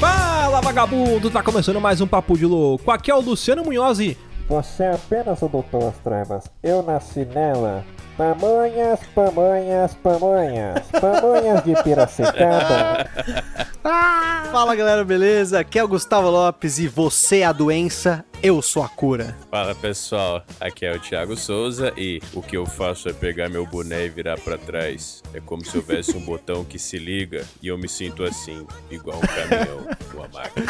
Fala vagabundo, tá começando mais um Papo de Louco. Aqui é o Luciano Munhoz e Você é apenas o Doutor Trevas. Eu nasci nela. Pamonhas, pamonhas, pamonhas. Pamonhas de Piracicaba. Fala galera, beleza? Aqui é o Gustavo Lopes e você é a doença, eu sou a cura. Fala pessoal, aqui é o Thiago Souza e o que eu faço é pegar meu boné e virar pra trás. É como se houvesse um botão que se liga e eu me sinto assim, igual um caminhão, uma máquina.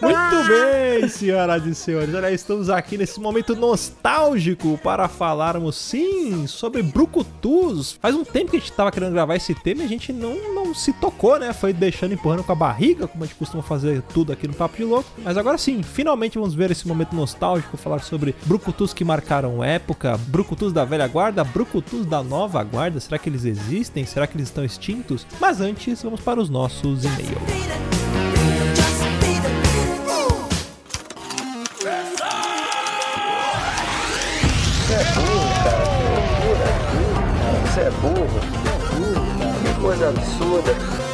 Muito bem, senhoras e senhores. Olha, estamos aqui nesse momento nostálgico para falarmos, sim, sobre brucutus. Faz um tempo que a gente tava querendo gravar esse tema e a gente não, não se tocou, né? Foi deixando empurrando com a barriga, como a gente costuma fazer tudo aqui no Papo de Louco. Mas agora sim, finalmente vamos ver esse momento nostálgico, falar sobre brucutus que marcaram época, brucutus da velha guarda, brucutus da nova guarda. Será que eles existem? Será que eles estão extintos? Mas antes, vamos para os nossos e-mails. Você é burro. Que coisa absurda.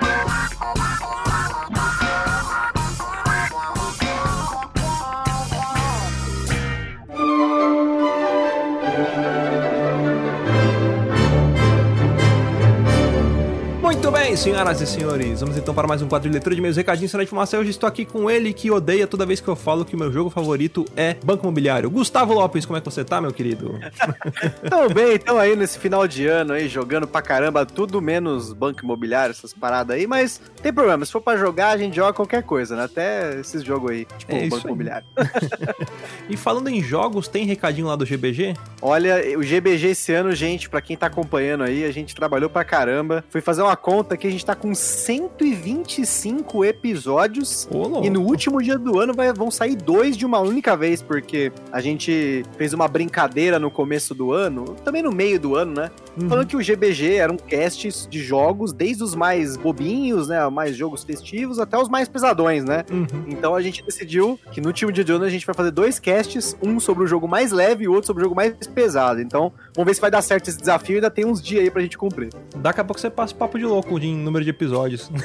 bem, senhoras e senhores, vamos então para mais um quadro de leitura de meus recadinhos sobre a informação. Hoje estou aqui com ele que odeia toda vez que eu falo que o meu jogo favorito é Banco Imobiliário. Gustavo Lopes, como é que você tá, meu querido? Tamo bem, tamo aí nesse final de ano aí, jogando pra caramba, tudo menos banco imobiliário, essas paradas aí, mas tem problema, se for pra jogar, a gente joga qualquer coisa, né? Até esses jogos aí, tipo É banco aí. imobiliário. E falando em jogos, tem recadinho lá do GBG? Olha, o GBG esse ano, gente, pra quem tá acompanhando aí, a gente trabalhou pra caramba. Fui fazer uma conta que a gente tá com 125 episódios. E no último dia do ano vai- vão sair dois de uma única vez, porque a gente fez uma brincadeira no começo do ano, também no meio do ano, né? Uhum. Falando que o GBG era um cast de jogos, desde os mais bobinhos, né? Mais jogos festivos, até os mais pesadões, né? Uhum. Então a gente decidiu que no último dia de ano a gente vai fazer dois casts, um sobre o jogo mais leve e o outro sobre o jogo mais pesado. Então, vamos ver se vai dar certo esse desafio ainda tem uns dias aí pra gente cumprir. Daqui a pouco você passa o papo de louco em número de episódios.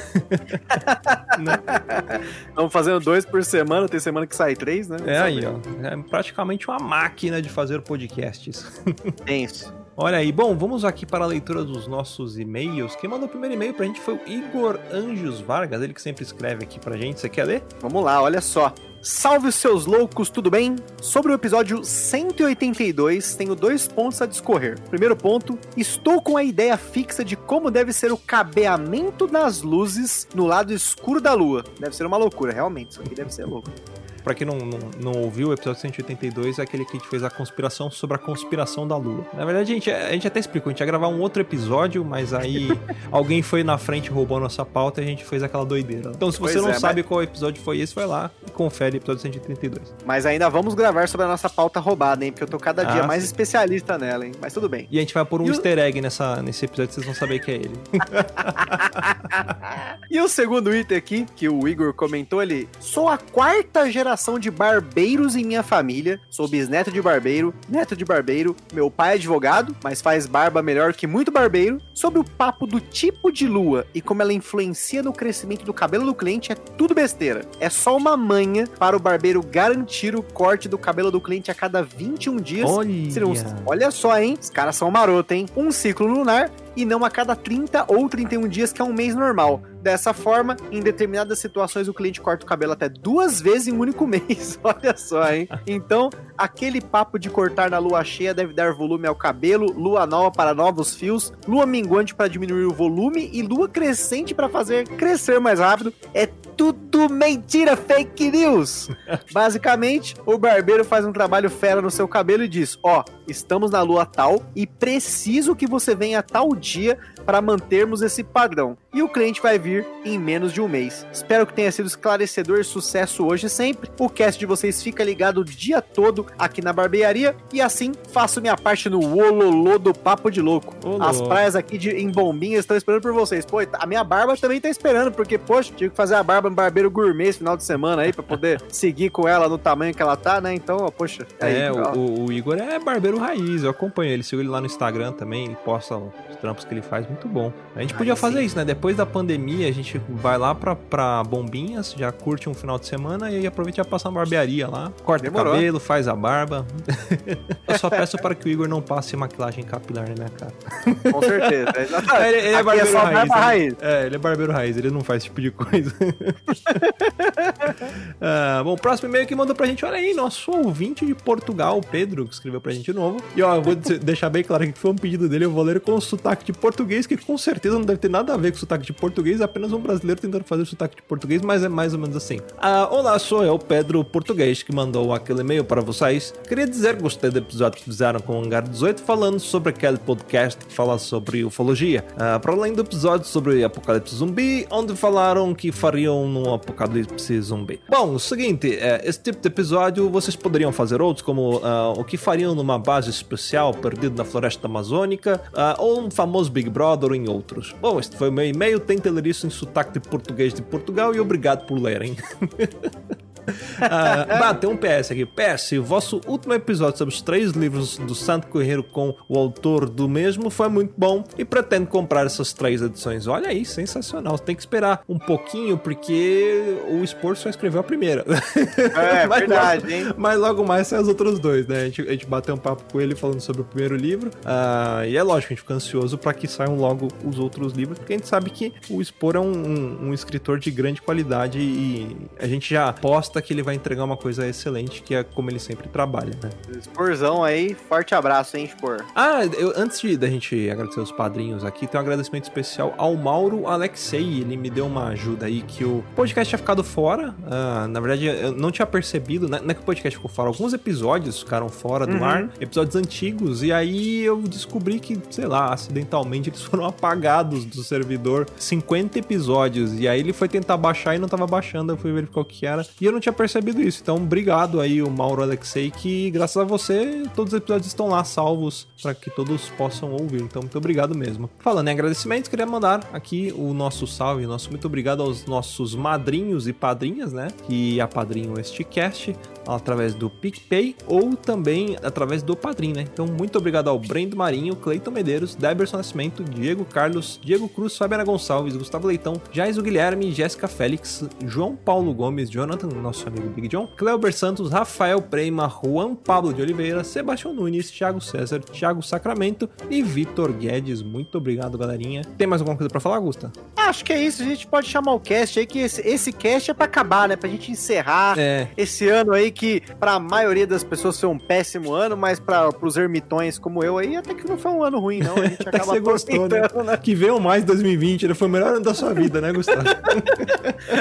Estamos fazendo dois por semana, tem semana que sai três, né? É aí, ó. É praticamente uma máquina de fazer podcasts. Tenso. Olha aí, bom, vamos aqui para a leitura dos nossos e-mails. Quem mandou o primeiro e-mail pra gente foi o Igor Anjos Vargas, ele que sempre escreve aqui pra gente. Você quer ler? Vamos lá, olha só. Salve seus loucos, tudo bem? Sobre o episódio 182, tenho dois pontos a discorrer. Primeiro ponto, estou com a ideia fixa de como deve ser o cabeamento das luzes no lado escuro da lua. Deve ser uma loucura, realmente, isso aqui deve ser louco. Pra quem não, não, não ouviu, o episódio 182 é aquele que a gente fez a conspiração sobre a conspiração da Lua. Na verdade, a gente, a gente até explicou, a gente ia gravar um outro episódio, mas aí alguém foi na frente e roubou a nossa pauta e a gente fez aquela doideira. Então, se você Pois não é, sabe qual episódio foi esse, vai lá e confere o episódio 132. Mas ainda vamos gravar sobre a nossa pauta roubada, hein? Porque eu tô cada dia Ah, mais sim. especialista nela, hein? Mas tudo bem. E a gente vai pôr um E o- easter egg nessa, nesse episódio, vocês vão saber que é ele. E o segundo item aqui, que o Igor comentou, ele... Sou a quarta geração geração de barbeiros em minha família. Sou bisneto de barbeiro, neto de barbeiro. Meu pai é advogado, mas faz barba melhor que muito barbeiro. Sobre o papo do tipo de lua e como ela influencia no crescimento do cabelo do cliente, é tudo besteira. É só uma manha para o barbeiro garantir o corte do cabelo do cliente a cada 21 dias. Olha. Olha só, hein? Os caras são maroto, hein? Um ciclo lunar e não a cada 30 ou 31 dias, que é um mês normal. Dessa forma, em determinadas situações, o cliente corta o cabelo até duas vezes em um único mês. Olha só, hein? Então, aquele papo de cortar na lua cheia deve dar volume ao cabelo, lua nova para novos fios, lua minguante para diminuir o volume e lua crescente para fazer crescer mais rápido. É tudo mentira, fake news. Basicamente, o barbeiro faz um trabalho fera no seu cabelo e diz: Ó, estamos na lua tal e preciso que você venha tal dia para mantermos esse padrão. E o cliente vai vir em menos de um mês. Espero que tenha sido esclarecedor e sucesso hoje sempre. O cast de vocês fica ligado o dia todo aqui na barbearia e assim faço minha parte no Ololô do Papo de Louco. Ô, As praias aqui de, em Bombinhas estão esperando por vocês. Pô, a minha barba também tá esperando, porque, poxa, tive que fazer a barba no barbeiro gourmet esse final de semana aí pra poder seguir com ela no tamanho que ela tá, né? Então, ó, poxa. aí, É, o, o- Igor é barbeiro raiz, eu acompanho ele, sigo ele lá no Instagram também, ele posta os trampos que ele faz, muito bom. A gente podia fazer isso, né? Depois da pandemia, a gente vai lá pra, pra Bombinhas, já curte um final de semana e aí aproveita e já passa na barbearia lá, corta o cabelo, faz a barba. eu só peço para que o Igor não passe maquilagem capilar na minha cara. Com certeza. exatamente. ele, ele é barbeiro só raiz. né? raiz. É, ele é barbeiro raiz, ele não faz esse tipo de coisa. Ah, bom, o próximo e-mail que mandou pra gente, olha aí, nosso ouvinte de Portugal, o Pedro, que escreveu pra gente de novo. E ó, eu vou deixar bem claro que foi um pedido dele, eu vou ler com sotaque de português, que com certeza não deve ter nada a ver com sotaque de português, apenas um brasileiro tentando fazer sotaque de português, mas é mais ou menos assim. Ah, olá, sou eu, Pedro Português, que mandou aquele e-mail para vocês. Queria dizer que gostei do episódio que fizeram com o Hangar 18, falando sobre aquele podcast que fala sobre ufologia. Ah, para além do episódio sobre apocalipse zumbi, onde falaram que fariam num apocalipse zumbi. Bom, o seguinte, é, esse tipo de episódio vocês poderiam fazer outros, como ah, o que fariam numa base especial perdido na floresta amazônica, ah, ou um famoso Big Brother, em outros. Bom, este foi o meu e-mail, tentem ler isso em sotaque de português de Portugal e obrigado por lerem. Ah, tem um PS aqui. PS, o vosso último episódio sobre os três livros do Santo Correio com o autor do mesmo foi muito bom e pretendo comprar essas três edições. Olha aí, sensacional. Você tem que esperar um pouquinho porque o Sport só escreveu a primeira. É, Mas verdade, logo- hein? Mas logo mais sai os outros dois, né? A gente, a gente bateu um papo com ele falando sobre o primeiro livro. ah, e é lógico, a gente fica ansioso para que saiam logo os outros livros, porque a gente sabe que o Spor é um, um- um escritor de grande qualidade e a gente já aposta que ele vai entregar uma coisa excelente, que é como ele sempre trabalha, né? Sporzão aí, forte abraço, hein, Spor? Ah, eu- antes de, da gente agradecer os padrinhos aqui, tem um agradecimento especial ao Mauro Alexei. Ele me deu uma ajuda aí que o podcast tinha ficado fora. Ah, na verdade, eu não tinha percebido, né? não é que o podcast ficou fora, alguns episódios ficaram fora do Uhum. ar, episódios antigos, e aí eu descobri que, sei lá, acidentalmente eles foram apagados do servidor 50 episódios. E aí ele foi tentar baixar e não tava baixando, eu fui verificar o que era. E eu não tinha percebido isso. Então, obrigado aí, o Mauro Alexei, que graças a você, todos os episódios estão lá salvos para que todos possam ouvir. Então, muito obrigado mesmo. Falando em agradecimentos, queria mandar aqui o nosso salve, nosso muito obrigado aos nossos madrinhos e padrinhas, né? Que apadrinham este cast através do PicPay ou também através do Padrim, né? Então, muito obrigado ao Brendo Marinho, Cleiton Medeiros, Deberson Nascimento, Diego Carlos, Diego Cruz, Fabiana Gonçalves, Gustavo Leitão, Jaiso Guilherme, Jéssica Félix, João Paulo Gomes, Jonathan, nosso amigo Big John, Cleber Santos, Rafael Prema, Juan Pablo de Oliveira, Sebastião Nunes, Thiago César, Thiago Sacramento e Vitor Guedes. Muito obrigado, galerinha. Tem mais alguma coisa pra falar, Gusta? Acho que é isso, a gente pode chamar o cast aí, que esse, esse cast é pra acabar, né? Pra gente encerrar É, esse ano aí, que pra maioria das pessoas foi um péssimo ano, mas pra, pros ermitões como eu aí, até que não foi um ano ruim, não. A gente acaba você gostou, né? né? que veio mais 2020, ele foi o melhor ano da sua vida, né, Gustavo?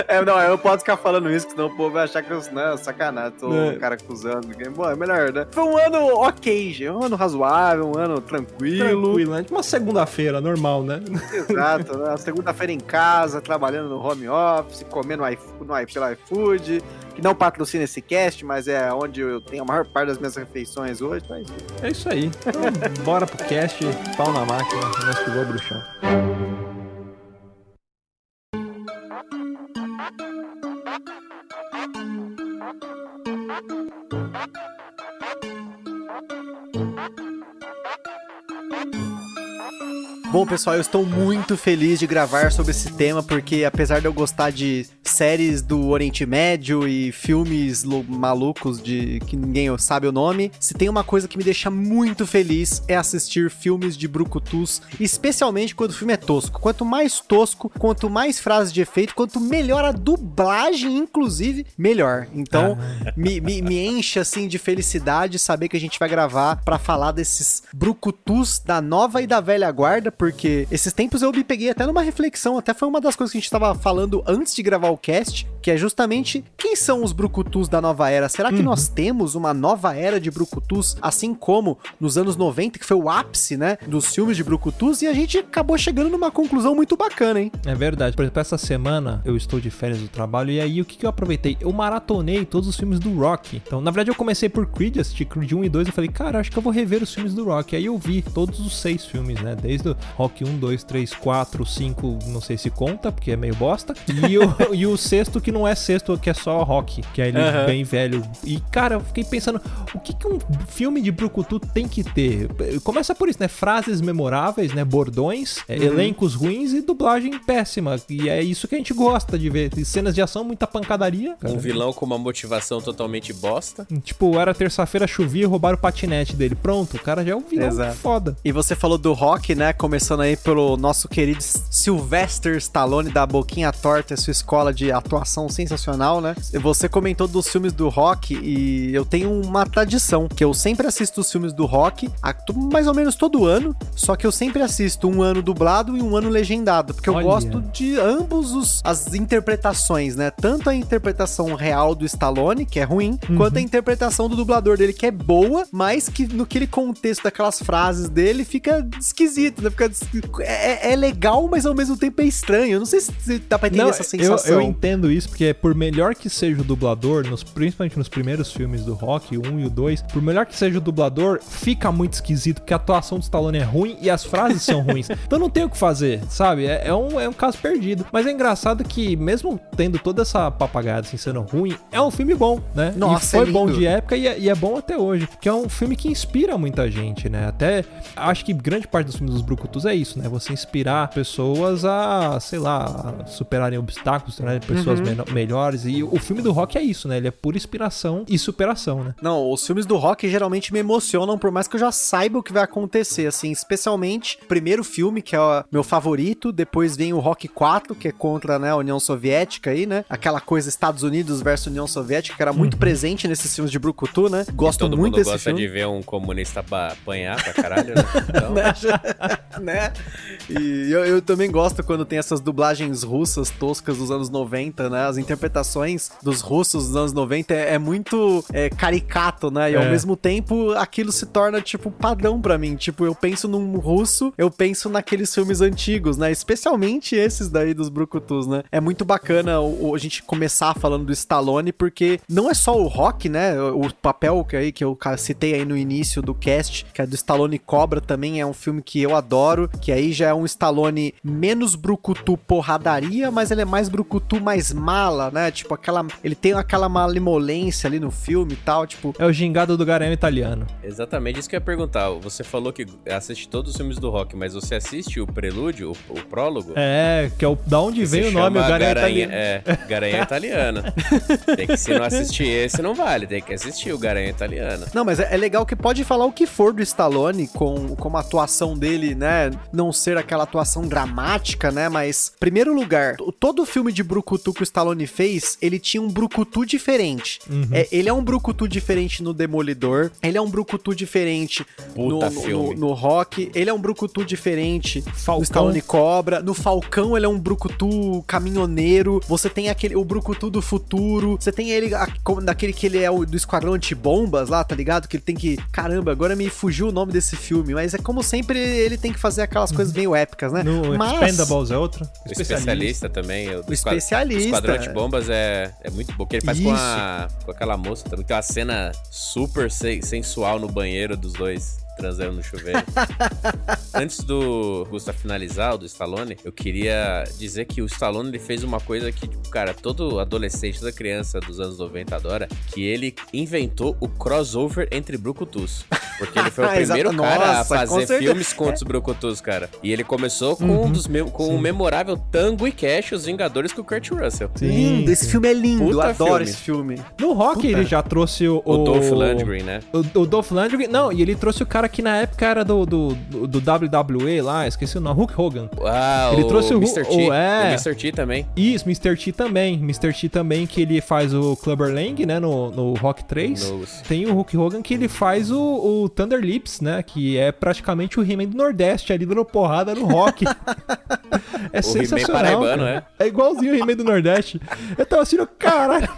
É, não, eu não posso ficar falando isso, que senão o povo vai achar que eu, né, sacanagem, tô É. um cara acusando. Bom, é melhor, né? Foi um ano ok, gente, um ano razoável, um ano tranquilo. Tranquilo, né? Uma segunda-feira, normal, né? Exato, né? Segunda-feira em casa, trabalhando no home office, comendo no i- pelo iFood, que não patrocina esse cast, mas é onde eu tenho a maior parte das minhas refeições hoje. Mas... É isso aí. Então, bora pro cast, pau na máquina, nós que voa bruxão. Thank you. Bom, pessoal, eu estou muito feliz de gravar sobre esse tema, porque apesar de eu gostar de séries do Oriente Médio e filmes malucos de que ninguém sabe o nome, se tem uma coisa que me deixa muito feliz é assistir filmes de brucutus, especialmente quando o filme é tosco. Quanto mais tosco, quanto mais frases de efeito, quanto melhor a dublagem, inclusive, melhor. Então, ah. me, me, me enche assim de felicidade saber que a gente vai gravar para falar desses brucutus da nova e da velha guarda porque esses tempos eu me peguei até numa reflexão, até foi uma das coisas que a gente tava falando antes de gravar o cast, que é justamente quem são os brucutus da nova era? Será que uhum. nós temos uma nova era de brucutus, assim como nos anos 90, que foi o ápice, né, dos filmes de brucutus, e a gente acabou chegando numa conclusão muito bacana, hein? É verdade. Por exemplo, essa semana eu estou de férias do trabalho, e aí o que, que eu aproveitei? Eu maratonei todos os filmes do Rock. Então, na verdade, eu comecei por Creed, assisti Creed 1 e 2, eu falei, cara, acho que eu vou rever os filmes do Rock. Aí eu vi todos os seis filmes, né, desde o Rock 1, 2, 3, 4, 5, não sei se conta, porque é meio bosta. E o, e o sexto, que não é sexto, que é só rock, que é ele uhum. bem velho. E, cara, eu fiquei pensando, o que, que um filme de Brucutu tem que ter? Começa por isso, né? Frases memoráveis, né? Bordões, é, uhum. elencos ruins e dublagem péssima. E é isso que a gente gosta de ver. cenas de ação, muita pancadaria. Cara. Um vilão com uma motivação totalmente bosta. Tipo, era terça-feira, chovia e roubaram o patinete dele. Pronto, o cara já é um vilão Exato. foda. E você falou do rock, né? Começando aí pelo nosso querido Sylvester Stallone da Boquinha Torta, sua escola de atuação sensacional, né? Você comentou dos filmes do rock e eu tenho uma tradição que eu sempre assisto os filmes do rock, mais ou menos todo ano, só que eu sempre assisto um ano dublado e um ano legendado, porque Olha. eu gosto de ambos os, as interpretações, né? Tanto a interpretação real do Stallone, que é ruim, uhum. quanto a interpretação do dublador dele, que é boa, mas que no aquele contexto daquelas frases dele fica esquisito, né? Fica é, é, legal, mas ao mesmo tempo é estranho. Eu não sei se dá pra entender não, essa sensação. Eu, eu, entendo isso, porque por melhor que seja o dublador, nos, principalmente nos primeiros filmes do Rock, o 1 e o 2, por melhor que seja o dublador, fica muito esquisito, porque a atuação do Stallone é ruim e as frases são ruins. Então não tem o que fazer, sabe? É, é, um, é um caso perdido. Mas é engraçado que, mesmo tendo toda essa papagaiada assim, sendo ruim, é um filme bom, né? Nossa, e foi é bom de época e é, e é bom até hoje. Que é um filme que inspira muita gente, né? Até acho que grande parte dos filmes dos Brucutus é isso, né? Você inspirar pessoas a, sei lá, a superarem obstáculos, né? Pessoas uhum. melhores. E o filme do rock é isso, né? Ele é pura inspiração e superação, né? Não, os filmes do rock geralmente me emocionam, por mais que eu já saiba o que vai acontecer, assim, especialmente o primeiro filme, que é o meu favorito, depois vem o Rock 4, que é contra né, a União Soviética aí, né? Aquela coisa Estados Unidos versus União Soviética, que era muito uhum. presente nesses filmes de Brucutu, né? Gosto muito desse gosta filme. de ver um comunista apanhar pra caralho, né? Então... né? E eu, eu, também gosto quando tem essas dublagens russas toscas dos anos 90, né? As interpretações dos russos dos anos 90 é, é muito é, caricato, né? E é. ao mesmo tempo aquilo se torna, tipo, padrão para mim. Tipo, eu penso num russo, eu penso naqueles filmes antigos, né? Especialmente esses daí dos Brucutus, né? É muito bacana o, o, a gente começar falando do Stallone, porque não é só o rock, né? O papel que, aí, que eu citei aí no início do cast, que é do Stallone Cobra, também é um filme que eu adoro, que aí já é um Stallone menos brucutu porradaria, mas ele é mais brucutu mais mala, né? Tipo, aquela. Ele tem aquela malemolência ali no filme e tal, tipo. É o gingado do Garanhão italiano. Exatamente, isso que eu ia perguntar. Você falou que assiste todos os filmes do rock, mas você assiste o prelúdio, o, o prólogo? É, que é o. Da onde vem o nome, o Garanhão italiano. É, Garanhão italiano. tem que, se não assistir esse, não vale. Tem que assistir o Garanhão italiano. Não, mas é, é legal que pode falar o que for do Stallone com, com a atuação dele, né? Não ser aquela atuação dramática, né? Mas, primeiro lugar, todo filme de Brucutu que o Stallone fez, ele tinha um Brucutu diferente. Uhum. É, ele é um Brucutu diferente no Demolidor, ele é um Brucutu diferente no, no, no, Rock, ele é um Brucutu diferente Falcão. no Stallone Cobra, no Falcão ele é um Brucutu caminhoneiro, você tem aquele, o Brucutu do futuro, você tem ele, daquele que ele é o do Esquadrão Antibombas lá, tá ligado? Que ele tem que, caramba, agora me fugiu o nome desse filme, mas é como sempre ele tem que fazer aquelas coisas meio épicas, né? No Mas... Expendables é outra. O especialista, também. O, o especialista. O Esquadrão de Bombas é, é muito bom. que ele faz com, a, com aquela moça também. Tem uma cena super sensual no banheiro dos dois transando no chuveiro. Antes do Gustavo finalizar, o do Stallone, eu queria dizer que o Stallone ele fez uma coisa que, tipo, cara, todo adolescente, toda criança dos anos 90 adora, que ele inventou o crossover entre Brucutus. Porque ele foi o primeiro cara a Nossa, com fazer certeza. filmes contra os brucutus, cara. E ele começou com Uhum. um dos com Sim. o memorável Tango e Cash, os Vingadores com o Kurt Russell. lindo, esse filme é lindo, eu Puta adoro filme. esse filme. No rock Puta. ele já trouxe o. O Dolph Lundgren, né? O, o Dolph Lundgren, não, e ele trouxe o cara que na época era do, do, do, do WWE lá, esqueci o nome, Hulk Hogan. Ah, Ele o trouxe o- Mr. T. o- é. O Mr. T também. Isso, Mr. T também. Mr. T também, que ele faz o Clubber Lang, né, no, no Rock 3. No- Tem o Hulk Hogan que ele faz o, o Thunder Lips, né, que é praticamente o He-Man do Nordeste ali dando porrada no rock. é O sensacional. paraibano, cara. É igualzinho o He-Man do Nordeste. Eu tava assim, caralho,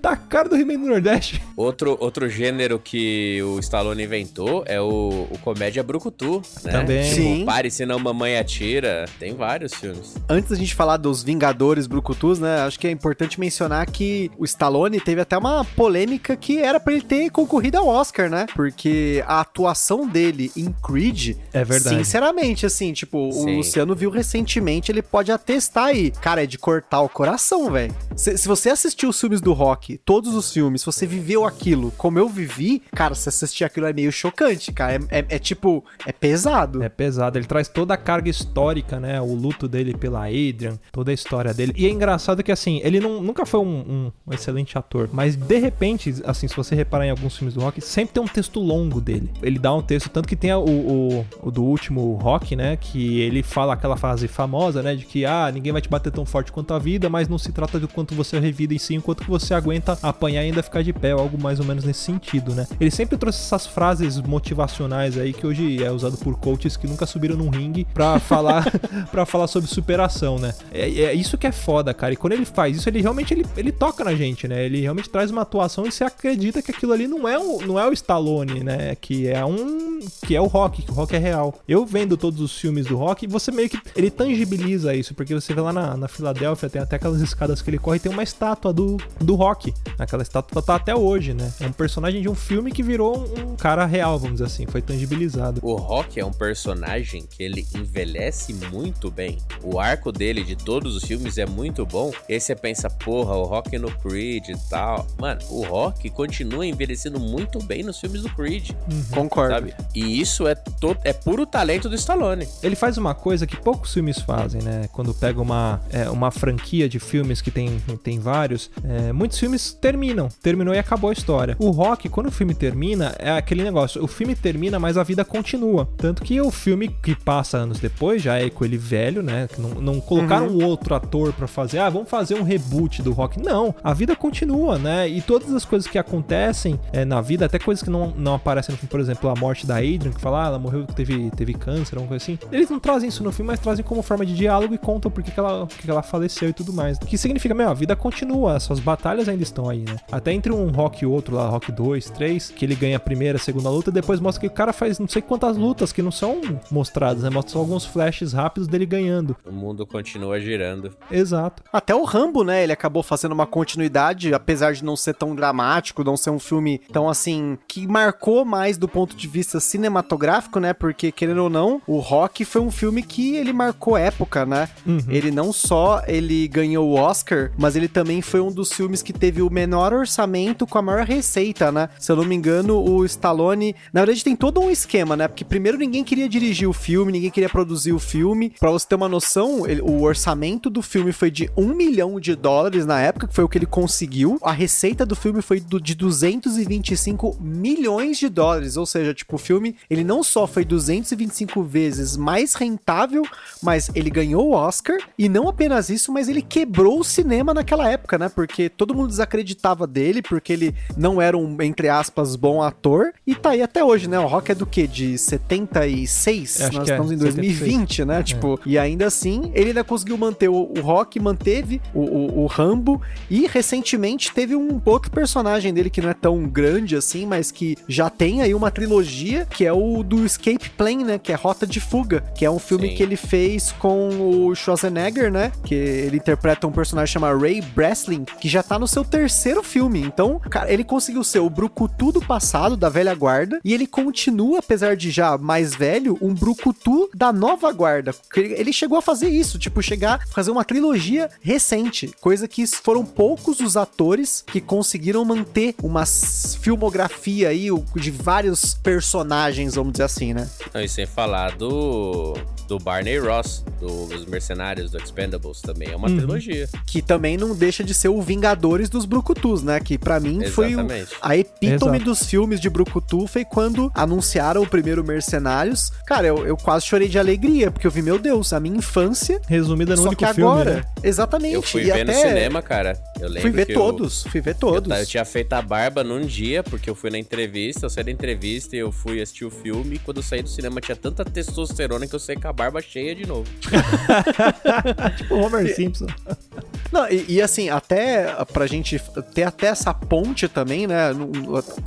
tá a cara do He-Man do Nordeste. Outro, outro gênero que o Stallone inventou é o, o comédia brucutu, né? Também. Tipo, Sim. Pare senão mamãe atira. Tem vários filmes. Antes da gente falar dos Vingadores Brucutus, né? Acho que é importante mencionar que o Stallone teve até uma polêmica que era pra ele ter concorrido ao Oscar, né? Porque a atuação dele em Creed, É verdade. sinceramente, assim, tipo, Sim. o Luciano viu recentemente, ele pode atestar aí. Cara, é de cortar o coração, velho. Se, se você assistiu os filmes do Rock, todos os filmes, se você viveu aquilo como eu vivi, cara, se assistir aquilo é meio chocante, cara. É, é- é tipo, é pesado. É pesado, ele traz toda a carga histórica, né? O luto dele pela Adrian, toda a história dele. E é engraçado que, assim, ele não, nunca foi um, um- excelente ator, mas de repente, assim, se você reparar em alguns filmes do Rock, sempre tem um texto longo dele. Ele dá um texto, tanto que tem o, o, o do último Rock, né? Que ele fala aquela frase famosa, né? De que, ah, ninguém vai te bater tão forte quanto a vida, mas não se trata do quanto você revida em si, enquanto você aguenta apanhar e ainda ficar de pé, algo mais ou menos nesse sentido, né? Ele sempre trouxe essas frases motivacionais aí que hoje é usado por coaches que nunca subiram num ringue pra falar para falar sobre superação, né? É, é isso que é foda, cara. E quando ele faz isso, ele realmente ele, ele toca na gente, né? Ele realmente traz uma atuação e você acredita que aquilo ali não é o, não é o Stallone, né? Que é um que é o Rock, que o Rock é real. Eu vendo todos os filmes do Rock, você meio que ele tangibiliza isso, porque você vê lá na, na Filadélfia, tem até aquelas escadas que ele corre, tem uma estátua do, do Rock. Aquela estátua tá até hoje, né? É um personagem de um filme que virou um cara real, vamos dizer assim, foi tangibilizado. O Rock é um personagem que ele envelhece muito bem. O arco dele de todos os filmes é muito bom. E aí você pensa, porra, o Rock no Creed e tal. Mano, o Rock continua envelhecendo muito bem nos filmes do Creed, Concordo. sabe? E isso é, to- é puro talento do Stallone. Ele faz uma coisa que poucos filmes fazem, né? Quando pega uma, é, uma franquia de filmes que tem, tem vários, é, muitos filmes terminam. Terminou e acabou a história. O Rock, quando o filme termina, é aquele negócio. O filme termina, mas a vida continua. Tanto que o filme que passa anos depois já é com ele velho, né? Não, não colocaram um outro ator pra fazer, ah, vamos fazer um reboot do Rock. Não, a vida continua, né? E todas as coisas que acontecem é, na vida, até coisas que não, não aparecem no filme, por exemplo, a morte da Adrian, que fala, ah, ela morreu, teve, teve câncer, alguma coisa assim. Eles não trazem isso no filme, mas trazem como forma de diálogo e contam por que, que, ela, por que que ela faleceu e tudo mais. O que significa, meu, a vida continua, essas batalhas ainda estão aí, né? Até entre um Rock e outro lá, Rock 2, 3, que ele ganha a primeira, a segunda luta, depois mostra que o cara faz não sei quantas lutas que não são mostradas, né? Mostra só alguns flashes rápidos dele ganhando. O mundo continua girando. Exato. Até o Rambo, né? Ele acabou fazendo uma continuidade, apesar de não ser tão dramático, não ser um filme tão assim, que marcou mais do ponto de vista cinematográfico, né? Porque, querendo ou não, o Rock foi um filme que ele marcou época, né? Ele não só ele ganhou o Oscar, mas ele também foi um dos filmes que teve o menor orçamento com a maior receita, né? Se eu não me engano, o Stallone, na verdade tem todo um esquema, né? Porque primeiro ninguém queria dirigir o filme, ninguém queria produzir o filme. Pra você ter uma noção, ele- o orçamento do filme foi de um milhão de dólares na época, que foi o que ele conseguiu. A receita do filme foi do- de 225 milhões de dólares, ou seja, tipo, o filme, ele não só foi 225 vezes mais rentável, mas ele ganhou o Oscar, e não apenas isso, mas ele quebrou o cinema naquela época, né? Porque todo mundo desacreditava dele, porque ele não era um, entre aspas, bom ator, e tá aí até hoje, né? O Rock é do quê? De 76? Acho Nós que é, estamos em 76. 2020, né? Tipo, e ainda assim, ele ainda conseguiu manter o, o Rock, manteve o, o, o Rambo, e recentemente teve um outro personagem dele que não é tão grande assim, mas que já tem aí uma trilogia, que é o do Escape Plane, né? Que é Rota de Fuga, que é um filme Sim. que ele fez com o Schwarzenegger, né? Que ele interpreta um personagem chamado Ray Breslin, que já tá no seu terceiro filme. Então, cara, ele conseguiu ser o brucutu do passado, da velha guarda, e ele continua, apesar de já mais velho, um brucutu da nova guarda. Ele chegou a fazer isso, tipo, chegar a fazer uma trilogia recente, coisa que foram poucos os atores que conseguiram manter uma filmografia aí o- de vários personagens, vamos dizer assim, né? Não, e sem falar do, do Barney Ross, dos Mercenários, do Expendables, também é uma Uhum. trilogia. Que também não deixa de ser o Vingadores dos Brucutus, né? Que pra mim foi o, Exatamente. a epítome Exato. dos filmes de Brucutu foi quando anunciaram o primeiro Mercenários. Cara, eu, eu quase chorei de alegria, porque eu vi, meu Deus, a minha infância. Resumida no só único que filme, agora, né? exatamente. Eu fui e ver até no cinema, cara. Eu lembro fui ver que eu- todos, fui ver Eu, todos. ta- eu tinha feito a barba num dia, porque eu fui na entrevista, eu saí da entrevista e eu fui assistir o filme. E quando eu saí do cinema tinha tanta testosterona que eu saí com a barba cheia de novo. Tipo o Homer Simpson. Não, e, e assim, até pra gente ter até essa ponte também, né?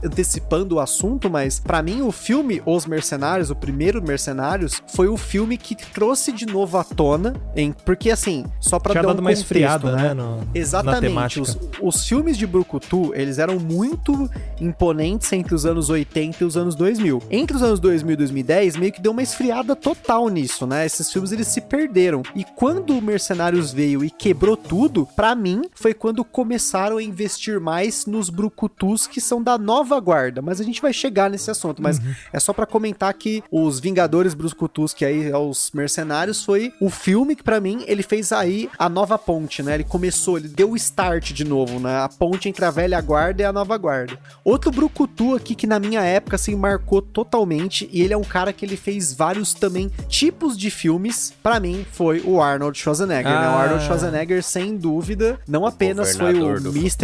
Antecipando o assunto, mas pra mim o filme Os Mercenários, o primeiro Mercenários, foi o filme que trouxe de novo à tona, em, porque assim, só pra Tinha dar um dado contexto, esfriada, né? no- na Exatamente. Os, os filmes de Brucutu, eles eram muito imponentes entre os anos 80 e os anos 2000. Entre os anos 2000 e 2010, meio que deu uma esfriada total nisso, né? Esses filmes, eles se perderam. E quando o Mercenários veio e quebrou tudo, pra mim, foi quando começaram a investir mais nos Brucutus, que são da nova guarda. Mas a gente vai chegar nesse assunto. Mas é só pra comentar que os Vingadores Brucutus, que aí é os Mercenários, foi o filme que pra mim, ele fez aí a nova ponte, né? Ele começou, ele deu o start de novo, né? A ponte entre a velha guarda e a nova guarda. Outro Brucutu aqui que na minha época, assim, marcou totalmente, e ele é um cara que ele fez vários também tipos de filmes, pra mim, foi o Arnold Schwarzenegger, né? O Ah. Arnold Schwarzenegger, sem dúvida, não apenas foi o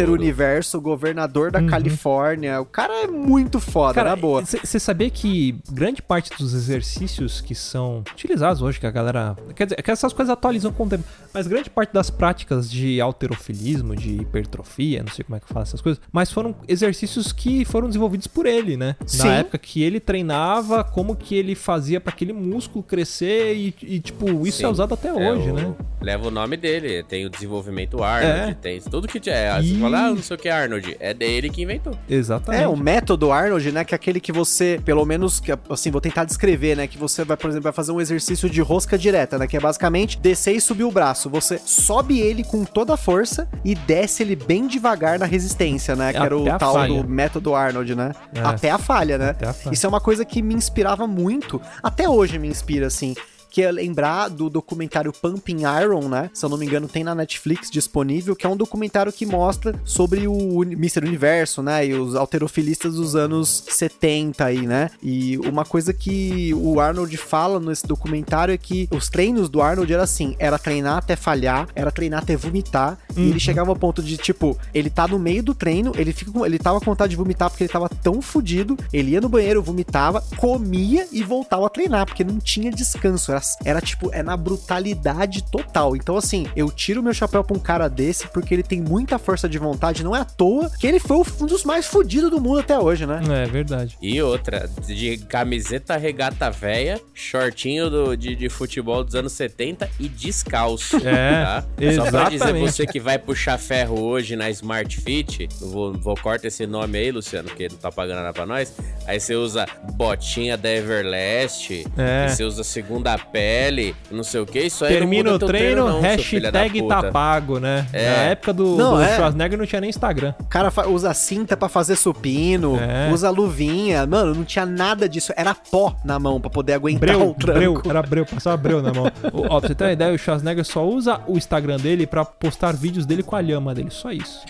futuro. Universo, o governador da Califórnia, o cara é muito foda, Cara, na boa. Você sabia que grande parte dos exercícios que são utilizados hoje, que a galera. Quer dizer, que essas coisas atualizam com o tempo, mas grande parte das práticas de alterofilismo, de hipertrofia, não sei como é que fala essas coisas, mas foram exercícios que foram desenvolvidos por ele, né? Sim. Na época que ele treinava, como que ele fazia pra aquele músculo crescer e, e, tipo, isso é Sim. usado até É hoje, o- né? Leva o nome dele, tem o desenvolvimento Arnold, É. tem tudo que é. Você fala, ah, não sei o que é Arnold. É dele que inventou. Exatamente. É, o método Arnold, né? Que é aquele que você, pelo menos, que, assim, vou tentar descrever, né? Que você vai, por exemplo, vai fazer um exercício de rosca direta, né? Que é basicamente descer e subir o braço. Você sobe ele com toda a força e desce ele bem devagar na resistência, né? Que era o tal falha. do método Arnold, né? É. Até a falha, né? A falha. Isso é uma coisa que me inspirava muito. Até hoje me inspira, assim. Que é lembrar do documentário Pumping Iron, né? Se eu não me engano, tem na Netflix disponível, que é um documentário que mostra sobre o Mr. Universo, né? E os alterofilistas dos anos 70 aí, né? E uma coisa que o Arnold fala nesse documentário é que os treinos do Arnold era assim: era treinar até falhar, era treinar até vomitar. E ele chegava ao ponto de, tipo, ele tá no meio do treino, ele fica com, ele tava com vontade de vomitar porque ele tava tão fudido, ele ia no banheiro, vomitava, comia e voltava a treinar, porque não tinha descanso. Era, era tipo, é na brutalidade total. Então, assim, eu tiro meu chapéu pra um cara desse porque ele tem muita força de vontade, não é à toa que ele foi um dos mais fudidos do mundo até hoje, né? É verdade. E outra, de camiseta regata véia, shortinho do, de, de futebol dos anos 70 e descalço. É, tá? Só pra dizer exatamente. você que vai puxar ferro hoje na Smart Fit, eu vou, vou cortar esse nome aí, Luciano, porque não tá pagando nada pra nós. Aí você usa botinha da Everlast, É. e você usa segunda pele, não sei o que, isso aí Termina o teu treino, não, hashtag tá pago, né? É. Na época do, Não, do é. Schwarzenegger não tinha nem Instagram. O cara usa cinta pra fazer supino, É. usa luvinha. Mano, não tinha nada disso. Era pó na mão pra poder aguentar Breu, o tranco. breu, era breu, passava breu na mão. O- Ó, pra você ter uma ideia, o Schwarzenegger só usa o Instagram dele pra postar vídeos dele com a lhama dele, só isso.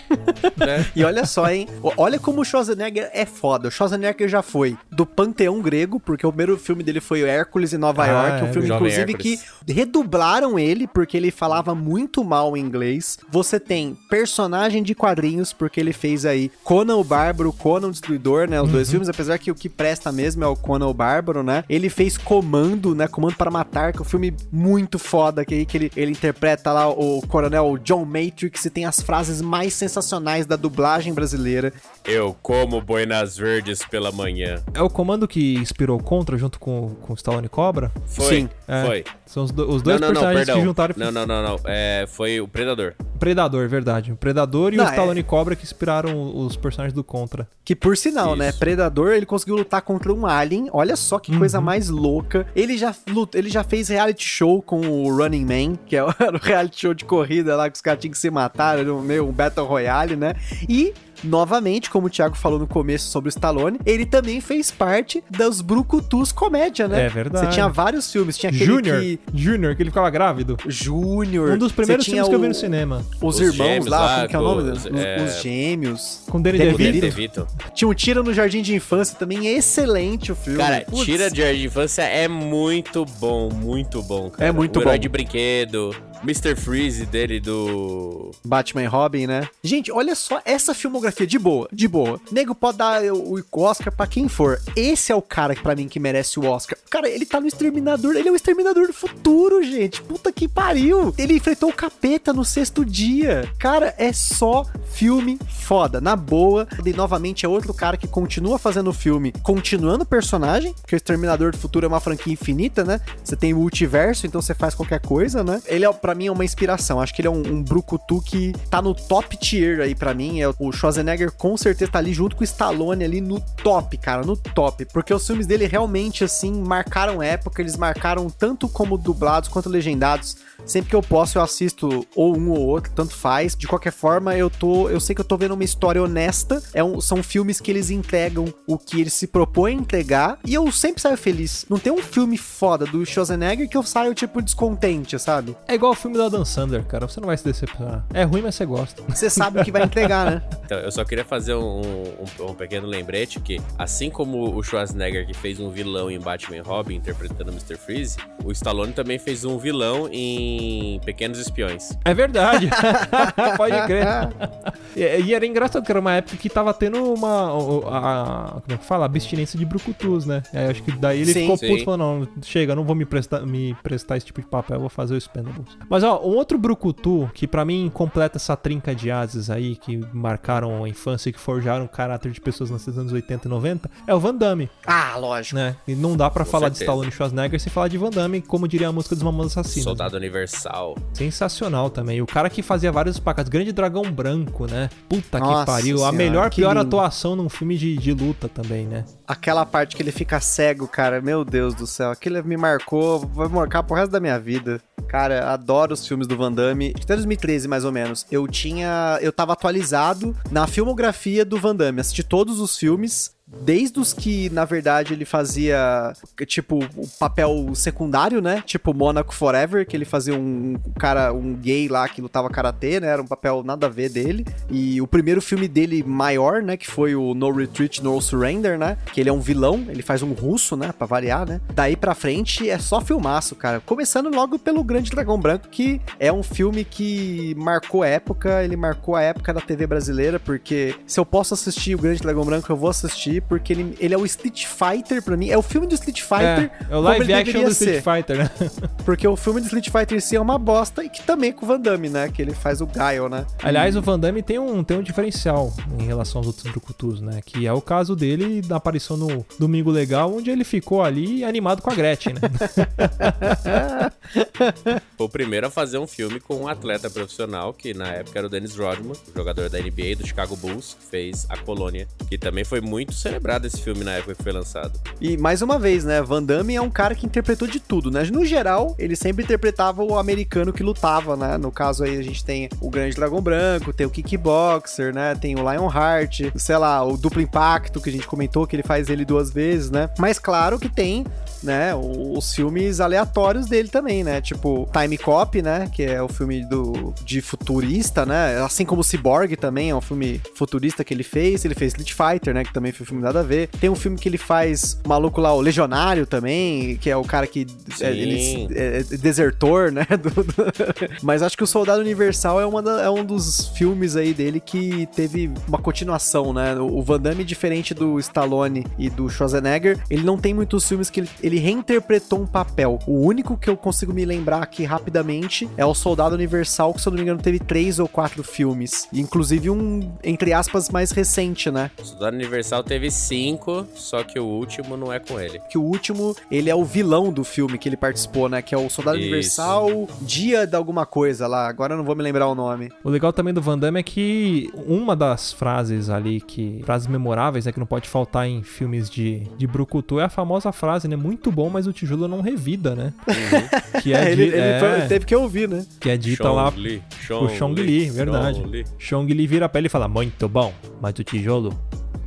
né? E olha só, hein? O- Olha como o Schwarzenegger é foda. O Schwarzenegger já foi do panteão grego, porque o primeiro filme dele foi o Hércules em Nova Ah, York. Um é, filme, inclusive, que redublaram ele porque ele falava muito mal inglês. Você tem personagem de quadrinhos, porque ele fez aí Conan o Bárbaro, Conan o Destruidor, né? Os dois filmes, apesar que o que presta mesmo é o Conan o Bárbaro, né? Ele fez Comando, né? Comando para Matar, que é um filme muito foda, que, aí que ele, ele interpreta lá o coronel John Matrix e tem as frases mais sensacionais da dublagem brasileira. Eu como boinas verdes pela manhã. É o comando que inspirou o Contra junto com, com o Stallone Cobra? Foi, Sim, É. foi. São os, do- os dois não, não, não, personagens perdão. que juntaram Não, não, não, não. É, foi o Predador. o Predador, verdade. O Predador e Não, o é- Stallone Cobra que inspiraram os personagens do Contra. Que por sinal, Isso. né? Predador, ele conseguiu lutar contra um alien. Olha só que coisa mais louca. Ele já, lut- ele já fez reality show com o Running Man, que é o era o reality show de corrida lá que os caras tinham que se matar, um meio um Battle Royale, né? E novamente, como o Thiago falou no começo sobre o Stallone, ele também fez parte dos Brucutus comédia, né? É verdade. Você tinha vários filmes, tinha aquele Júnior. que... Júnior, que ele ficava grávido. Júnior. Um dos primeiros filmes que eu vi o- no cinema. Os, Os irmãos gêmeos lá, lá, como que é o nome? os- Os, é- os gêmeos. Com Danny Danny DeVito. Tinha um Tira no Jardim de Infância também, é excelente o filme. Cara, Putz. Tira de Jardim de Infância é muito bom, muito bom, cara. É muito o bom. de brinquedo, Mr. Freeze dele do... Batman Robin, né? Gente, olha só essa filmografia de boa, de boa. Nego pode dar o o Oscar pra quem for. Esse é o cara que pra mim que merece o Oscar. Cara, ele tá no Exterminador, ele é o Exterminador do futuro, gente. Puta que pariu. Ele enfrentou o capeta no sexto dia. Cara, é só filme foda, na boa. E novamente é outro cara que continua fazendo filme, continuando o personagem, porque o Exterminador do Futuro é uma franquia infinita, né? Você tem o multiverso, então você faz qualquer coisa, né? Ele é, para mim, é uma inspiração. Acho que ele é um, um brucutu que tá no top tier aí pra mim. É, o Schwarzenegger com certeza tá ali junto com o Stallone ali no top, cara, no top. Porque os filmes dele realmente, assim, marcaram época, eles marcaram tanto como dublados quanto legendados. Sempre que eu posso, eu assisto ou um ou outro, tanto faz. De qualquer forma, eu tô. Eu sei que eu tô vendo uma história honesta. É um- são filmes que eles entregam o que eles se propõem a entregar. E eu sempre saio feliz. Não tem um filme foda do Schwarzenegger que eu saio, tipo, descontente, sabe? É igual o filme da Dan Sandler, cara. Você não vai se decepcionar. É ruim, mas você gosta. Você sabe o que vai entregar, né? Então, eu só queria fazer um, um- um pequeno lembrete que, assim como o Schwarzenegger que fez um vilão em Batman Robin interpretando Mr. Freeze, o Stallone também fez um vilão em Pequenos Espiões. É verdade. Pode crer. E, e era engraçado que era uma época que tava tendo uma. o- A, como é que fala? Abstinência de brucutus, né? Aí acho que daí ele Sim, ficou sim. puto e falou: não, chega, não vou me prestar, me prestar esse tipo de papel, eu vou fazer o Expendables. Mas ó, um outro brucutu que pra mim completa essa trinca de ases aí que marcaram a infância e que forjaram o caráter de pessoas nos anos 80 e 90 é o Van Damme, Ah, lógico. né? E não dá pra Com falar de certeza. Stallone e Schwarzenegger sem falar de Van Damme, como diria a música dos Mamonas Assassinos. Soldado Universal. Sensacional também. O cara que fazia vários pacados. Grande Dragão Branco, né? Puta Nossa que pariu. A senhora, melhor, que pior lindo. atuação num filme de, de luta também, né? Aquela parte que ele fica cego, cara, meu Deus do céu. Aquilo me marcou, vai marcar pro resto da minha vida. Cara, adoro os filmes do Van Damme. Até 2013, mais ou menos. Eu tinha. Eu tava atualizado na filmografia do Van Damme. Assisti todos os filmes. Desde os que, na verdade, ele fazia, tipo, o papel secundário, né? Tipo Monaco Forever, que ele fazia um cara, um gay lá que lutava karatê, né? Era um papel nada a ver dele. E o primeiro filme dele maior, né? Que foi o No Retreat, No Surrender, né? Que ele é um vilão, ele faz um russo, né? Pra variar, né? Daí pra frente é só filmaço, cara. Começando logo pelo Grande Dragão Branco, que é um filme que marcou época, ele marcou a época da TV brasileira, porque se eu posso assistir o Grande Dragão Branco, eu vou assistir, porque ele, ele é o Street Fighter pra mim. É o filme do Street Fighter. é, é o live action do Street ser. Fighter, né? Porque o filme do Street Fighter em si é uma bosta e que também é com o Van Damme, né? Que ele faz o Guile, né? Aliás, o Van Damme tem um, tem um diferencial em relação aos outros brucutus, né? Que é o caso dele da aparição no Domingo Legal, onde ele ficou ali animado com a Gretchen, né? Foi o primeiro a fazer um filme com um atleta profissional, que na época era o Dennis Rodman, jogador da NBA do Chicago Bulls, que fez A Colônia, que também foi muito celebrado esse filme na época que foi lançado. E mais uma vez, né? Van Damme é um cara que interpretou de tudo, né? No geral, ele sempre interpretava o americano que lutava, né? No caso aí, a gente tem o Grande Dragão Branco, tem o Kickboxer, né? Tem o Lionheart, sei lá, o Duplo Impacto, que a gente comentou, que ele faz ele duas vezes, né? Mas claro que tem, né? Os filmes aleatórios dele também, né? Tipo Time Cop, né? Que é o filme do, de futurista, né? Assim como Cyborg também é um filme futurista que ele fez. Ele fez Street Fighter, né? Que também foi filme nada a ver. Tem um filme que ele faz, o maluco lá, o Legionário também, que é o cara que é, ele é, é desertor, né? do- do- Mas acho que o Soldado Universal é, uma da- é um dos filmes aí dele que teve uma continuação, né? O o Van Damme, diferente do Stallone e do Schwarzenegger, ele não tem muitos filmes que ele, ele reinterpretou um papel. O único que eu consigo me lembrar aqui rapidamente é o Soldado Universal, que se eu não me engano teve três ou quatro filmes. Inclusive um, entre aspas, mais recente, né? O Soldado Universal teve teve cinco, só que o último não é com ele. Que o último, ele é o vilão do filme que ele participou, né? Que é o Soldado Isso. Universal, Dia de alguma coisa lá. Agora eu não vou me lembrar o nome. O legal também do Van Damme é que uma das frases ali, que frases memoráveis, né, que não pode faltar em filmes de, de brucutu, é a famosa frase, né? Muito bom, mas o tijolo não revida, né? Que é, ele, ele é, foi- teve que ouvir, né? que é dita lá Li, pro Chong Li, verdade. Chong Li vira pra ele e fala, muito bom, mas o tijolo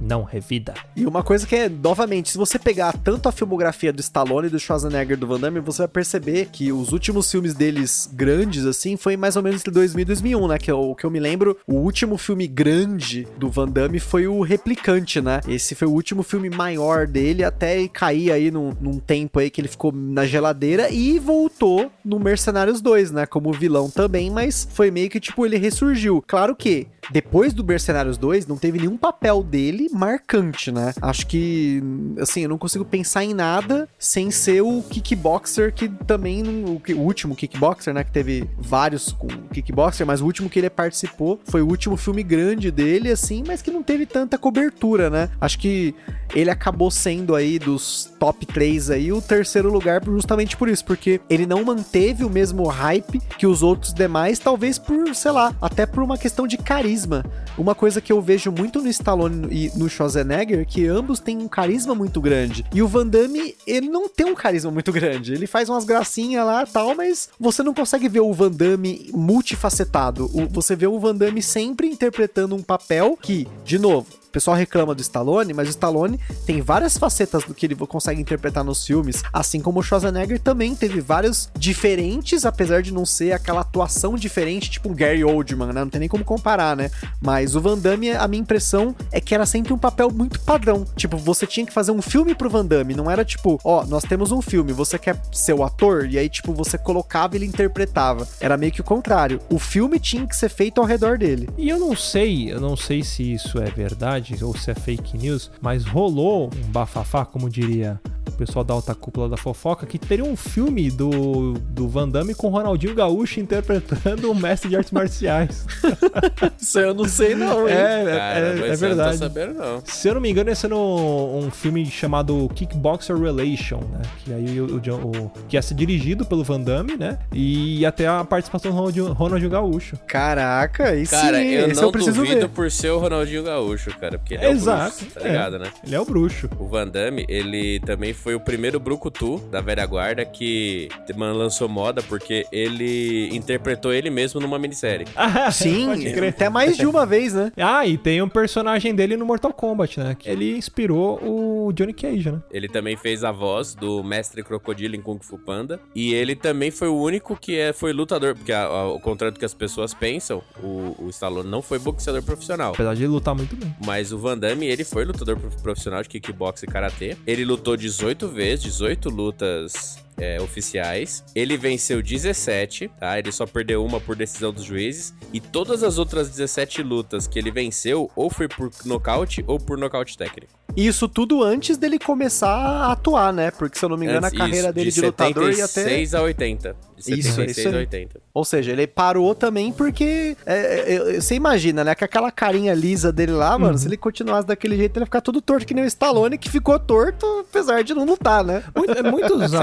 não revida. E uma coisa que é, novamente, se você pegar tanto a filmografia do Stallone do Schwarzenegger do Van Damme, você vai perceber que os últimos filmes deles grandes, assim, foi mais ou menos entre 2000 e 2001, né? Que é o que eu me lembro, o último filme grande do Van Damme foi o Replicante, né? Esse foi o último filme maior dele, até cair aí num, num tempo aí que ele ficou na geladeira e voltou no Mercenários 2, né? Como vilão também, mas foi meio que, tipo, ele ressurgiu. Claro que, depois do Mercenários 2, não teve nenhum papel dele marcante, né? Acho que, assim, eu não consigo pensar em nada sem ser o Kickboxer, que também, o, o último Kickboxer, né? Que teve vários com Kickboxer, mas o último que ele participou foi o último filme grande dele, assim, mas que não teve tanta cobertura, né? Acho que ele acabou sendo aí dos top 3 aí o terceiro lugar justamente por isso, porque ele não manteve o mesmo hype que os outros demais, talvez por, sei lá, até por uma questão de carisma. Uma coisa que eu vejo muito no Stallone e no Schwarzenegger, que ambos têm um carisma muito grande. E o Van Damme, ele não tem um carisma muito grande. Ele faz umas gracinhas lá tal, mas você não consegue ver o Van Damme multifacetado. O- você vê o Van Damme sempre interpretando um papel que, de novo, o pessoal reclama do Stallone, mas o Stallone tem várias facetas do que ele consegue interpretar nos filmes, assim como o Schwarzenegger também teve vários diferentes, apesar de não ser aquela atuação diferente, tipo um Gary Oldman, né? Não tem nem como comparar, né? Mas o Van Damme, a minha impressão é que era sempre um papel muito padrão. Tipo, você tinha que fazer um filme pro Van Damme, não era tipo, ó, nós temos um filme, você quer ser o ator? E aí, tipo, você colocava e ele interpretava. Era meio que o contrário. O filme tinha que ser feito ao redor dele. E eu não sei, eu não sei se isso é verdade ou se é fake news, mas rolou um bafafá, como diria o pessoal da alta cúpula da fofoca, que teria um filme do, do Van Damme com Ronaldinho Gaúcho interpretando o mestre de artes marciais. Isso eu não sei, não, é, hein? é, Cara, é- mas é eu não verdade. tô sabendo, não. Se eu não me engano, esse é no, um filme chamado Kickboxer Relation, né? Que aí o, o o- que ia ser dirigido pelo Van Damme, né? E ia ter a participação do Ronaldinho, Ronaldinho Gaúcho. Caraca, isso Cara, eu esse não eu preciso duvido ver. por ser o Ronaldinho Gaúcho, cara. Porque ele é Exato. o bruxo, tá é. ligado, né? Ele é o bruxo. O Van Damme, ele também foi o primeiro brucutu da velha guarda que mano, lançou moda porque ele interpretou ele mesmo numa minissérie. Ah, Sim, pode crer. até mais de uma vez, né? Ah, e tem um personagem dele no Mortal Kombat, né? Que ele inspirou o Johnny Cage, né? Ele também fez a voz do Mestre Crocodilo em Kung Fu Panda. E ele também foi o único que é, foi lutador, porque a- a- ao contrário do que as pessoas pensam, o, o Stallone não foi boxeador profissional. Apesar de ele lutar muito bem. Mas o Van Damme, ele foi lutador prof- profissional de kickbox e karatê. Ele lutou 18 vezes, 18 lutas é, oficiais. Ele venceu 17, tá? Ele só perdeu uma por decisão dos juízes. E todas as outras 17 lutas que ele venceu, ou foi por nocaute ou por nocaute técnico. Isso tudo antes dele começar a atuar, né? Porque se eu não me engano, Antes- a carreira isso, dele de, lutador ia até. 76 a 80. De Isso, 76 isso a 80. Ou seja, ele parou também porque. é, é, é, você imagina, né? Que aquela carinha lisa dele lá, mano, se ele continuasse daquele jeito, ele ia ficar todo torto que nem o Stallone, que ficou torto, apesar de não lutar, né? Muito- muitos Sim.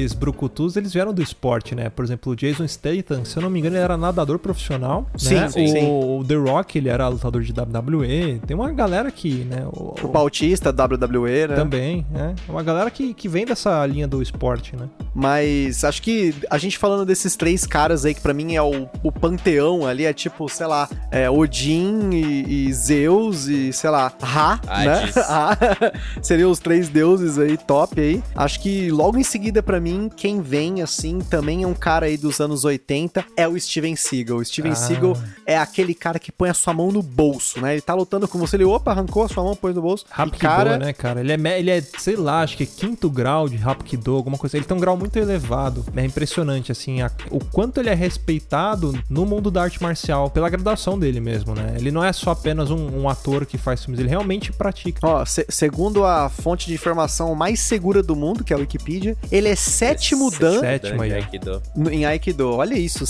Atores brucutus, eles vieram do esporte, né? Por exemplo, o Jason Statham, se eu não me engano, ele era nadador profissional, Sim, né? sim, o, sim. o The Rock, ele era lutador de WWE. Tem uma galera que, né? O, O Bautista, WWE, né? Também, né? É uma galera que, que vem dessa linha do esporte, né? Mas acho que a gente falando desses três caras aí, que pra mim é o, o panteão ali, é tipo, sei lá, é Odin e, e Zeus e, sei lá, Ra, Hades. né? Seriam os três deuses aí, top aí. Acho que logo em seguida, pra mim, quem vem, assim, também é um cara aí dos anos 80, é o Steven Seagal. O Steven Ah. Seagal é aquele cara que põe a sua mão no bolso, né? Ele tá lutando com você, ele, opa, arrancou a sua mão, pôs no bolso. Hapkido, cara, né, cara? Ele é, ele é, sei lá, acho que é quinto grau de Hapkido, alguma coisa. Ele tem um grau muito elevado. É impressionante, assim, a- o quanto ele é respeitado no mundo da arte marcial, pela graduação dele mesmo, né? Ele não é só apenas um, um ator que faz filmes, ele realmente pratica. Ó, se- segundo a fonte de informação mais segura do mundo, que é a Wikipedia, ele é sétimo dan Sétimo ó. Aikido. no- em Aikido. Olha isso,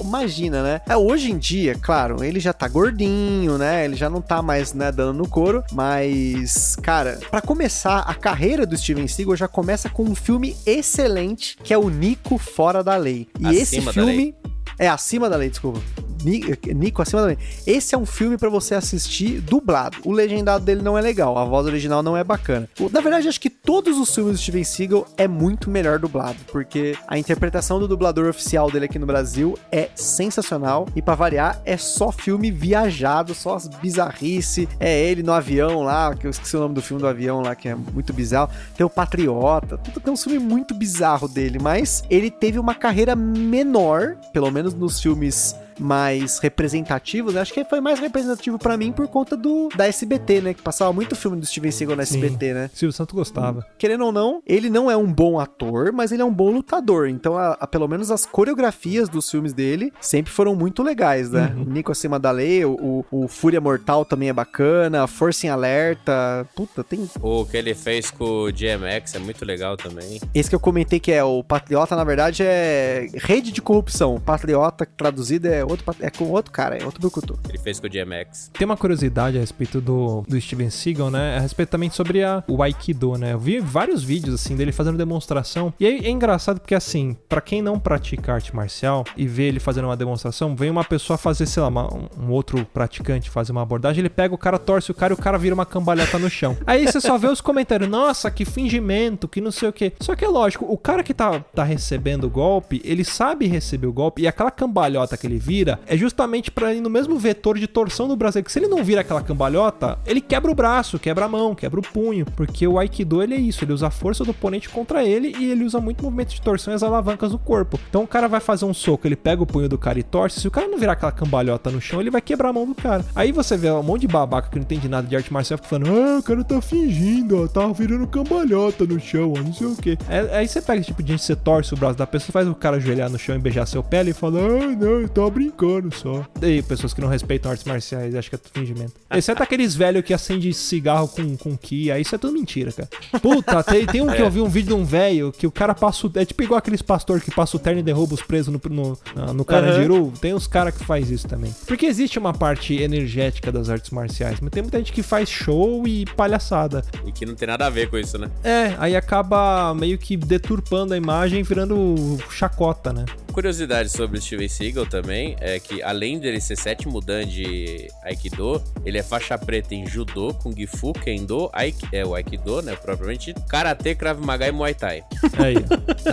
imagina, né? É, hoje em dia, claro, ele já tá gordinho, né? Ele já não tá mais, né, dando no couro, mas cara, pra começar, a carreira do Steven Seagal já começa com um filme excelente, que é o Nico Fora da Lei. E Acima esse da filme lei. É acima da lei, desculpa. Ni- Nico acima da lei. Esse é um filme pra você assistir dublado. O legendado dele não é legal, a voz original não é bacana. Na verdade, acho que todos os filmes do Steven Seagal é muito melhor dublado, porque a interpretação do dublador oficial dele aqui no Brasil é sensacional e pra variar é só filme viajado, só as bizarrice. É ele no avião lá, que eu esqueci o nome do filme do avião lá, que é muito bizarro. Tem o Patriota, tudo tem um filme muito bizarro dele, mas ele teve uma carreira menor, pelo menos nos filmes mais representativos, né? acho que foi mais representativo pra mim por conta do da SBT, né, que passava muito filme do Steven Seagal na Sim. SBT, né? Silvio Santos gostava. Querendo ou não, ele não é um bom ator, mas ele é um bom lutador. Então, a- a- pelo menos as coreografias dos filmes dele sempre foram muito legais, né? Uhum. Nico Acima da Lei, o, o- o Fúria Mortal também é bacana, Força em Alerta. Puta, tem. O que ele fez com o GMX é muito legal também. Esse que eu comentei que é o Patriota, na verdade, é Rede de Corrupção. Patriota, traduzido, é outro é com outro cara, é outro brucutu. Ele fez com o GMX. Tem uma curiosidade a respeito do, do Steven Seagal, né? A respeito também sobre a, o Aikido, né? Eu vi vários vídeos, assim, dele fazendo demonstração. E aí é engraçado porque, assim, pra quem não pratica arte marcial e vê ele fazendo uma demonstração, vem uma pessoa fazer, sei lá, uma- um, um outro praticante fazer uma abordagem, ele pega o cara, torce o cara e o cara vira uma cambalhota no chão. Aí você só vê os comentários, nossa, que fingimento, que não sei o quê. Só que é lógico, o cara que tá, tá recebendo o golpe, ele sabe receber o golpe e aquela cambalhota que ele vira é justamente pra ir no mesmo vetor de torção do braço. Que se ele não vira aquela cambalhota, ele quebra o braço, quebra a mão, quebra o punho. Porque o Aikido, ele é isso, ele usa a força do oponente contra ele e ele usa muito movimento de torção e as alavancas do corpo. Então o cara vai fazer um soco, ele pega o punho do cara e torce. Se o cara não virar aquela cambalhota no chão, ele vai quebrar a mão do cara. Aí você vê um monte de babaca que não entende nada de arte marcial falando: Ah, o cara tá fingindo, ó, tá virando cambalhota no chão, ó, não sei o que. aí você pega esse tipo de gente, você torce o braço da pessoa, faz o cara ajoelhar no chão e beijar seu pé e fala: Ah, não, eu tava brincando só. E pessoas que não respeitam artes marciais, acho que é tudo fingimento. Exceto aqueles velhos que acendem cigarro com, com ki, aí isso é tudo mentira, cara. Puta, tem, tem um que eu vi um vídeo de um velho que o cara passa o. É tipo igual aqueles pastor que passa o terno e derruba os presos no, no, na- no Carandiru. Tem uns caras que faz isso também. Porque existe uma parte energética das artes marciais, mas tem muita gente que faz show e palhaçada. E que não tem nada a ver com isso, né? É, aí acaba meio que deturpando a imagem, virando chacota, né? Curiosidade sobre o Steven Seagal também é que, além dele ser sétimo dan de Aikido, ele é faixa preta em Judô, Kung Fu, Kendo, Aik é o Aikido, né, propriamente, Karatê, Krav Maga e Muay Thai. Aí.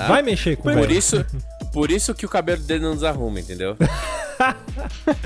Vai mexer com Por velho. isso, por isso que o cabelo dele não desarruma, entendeu?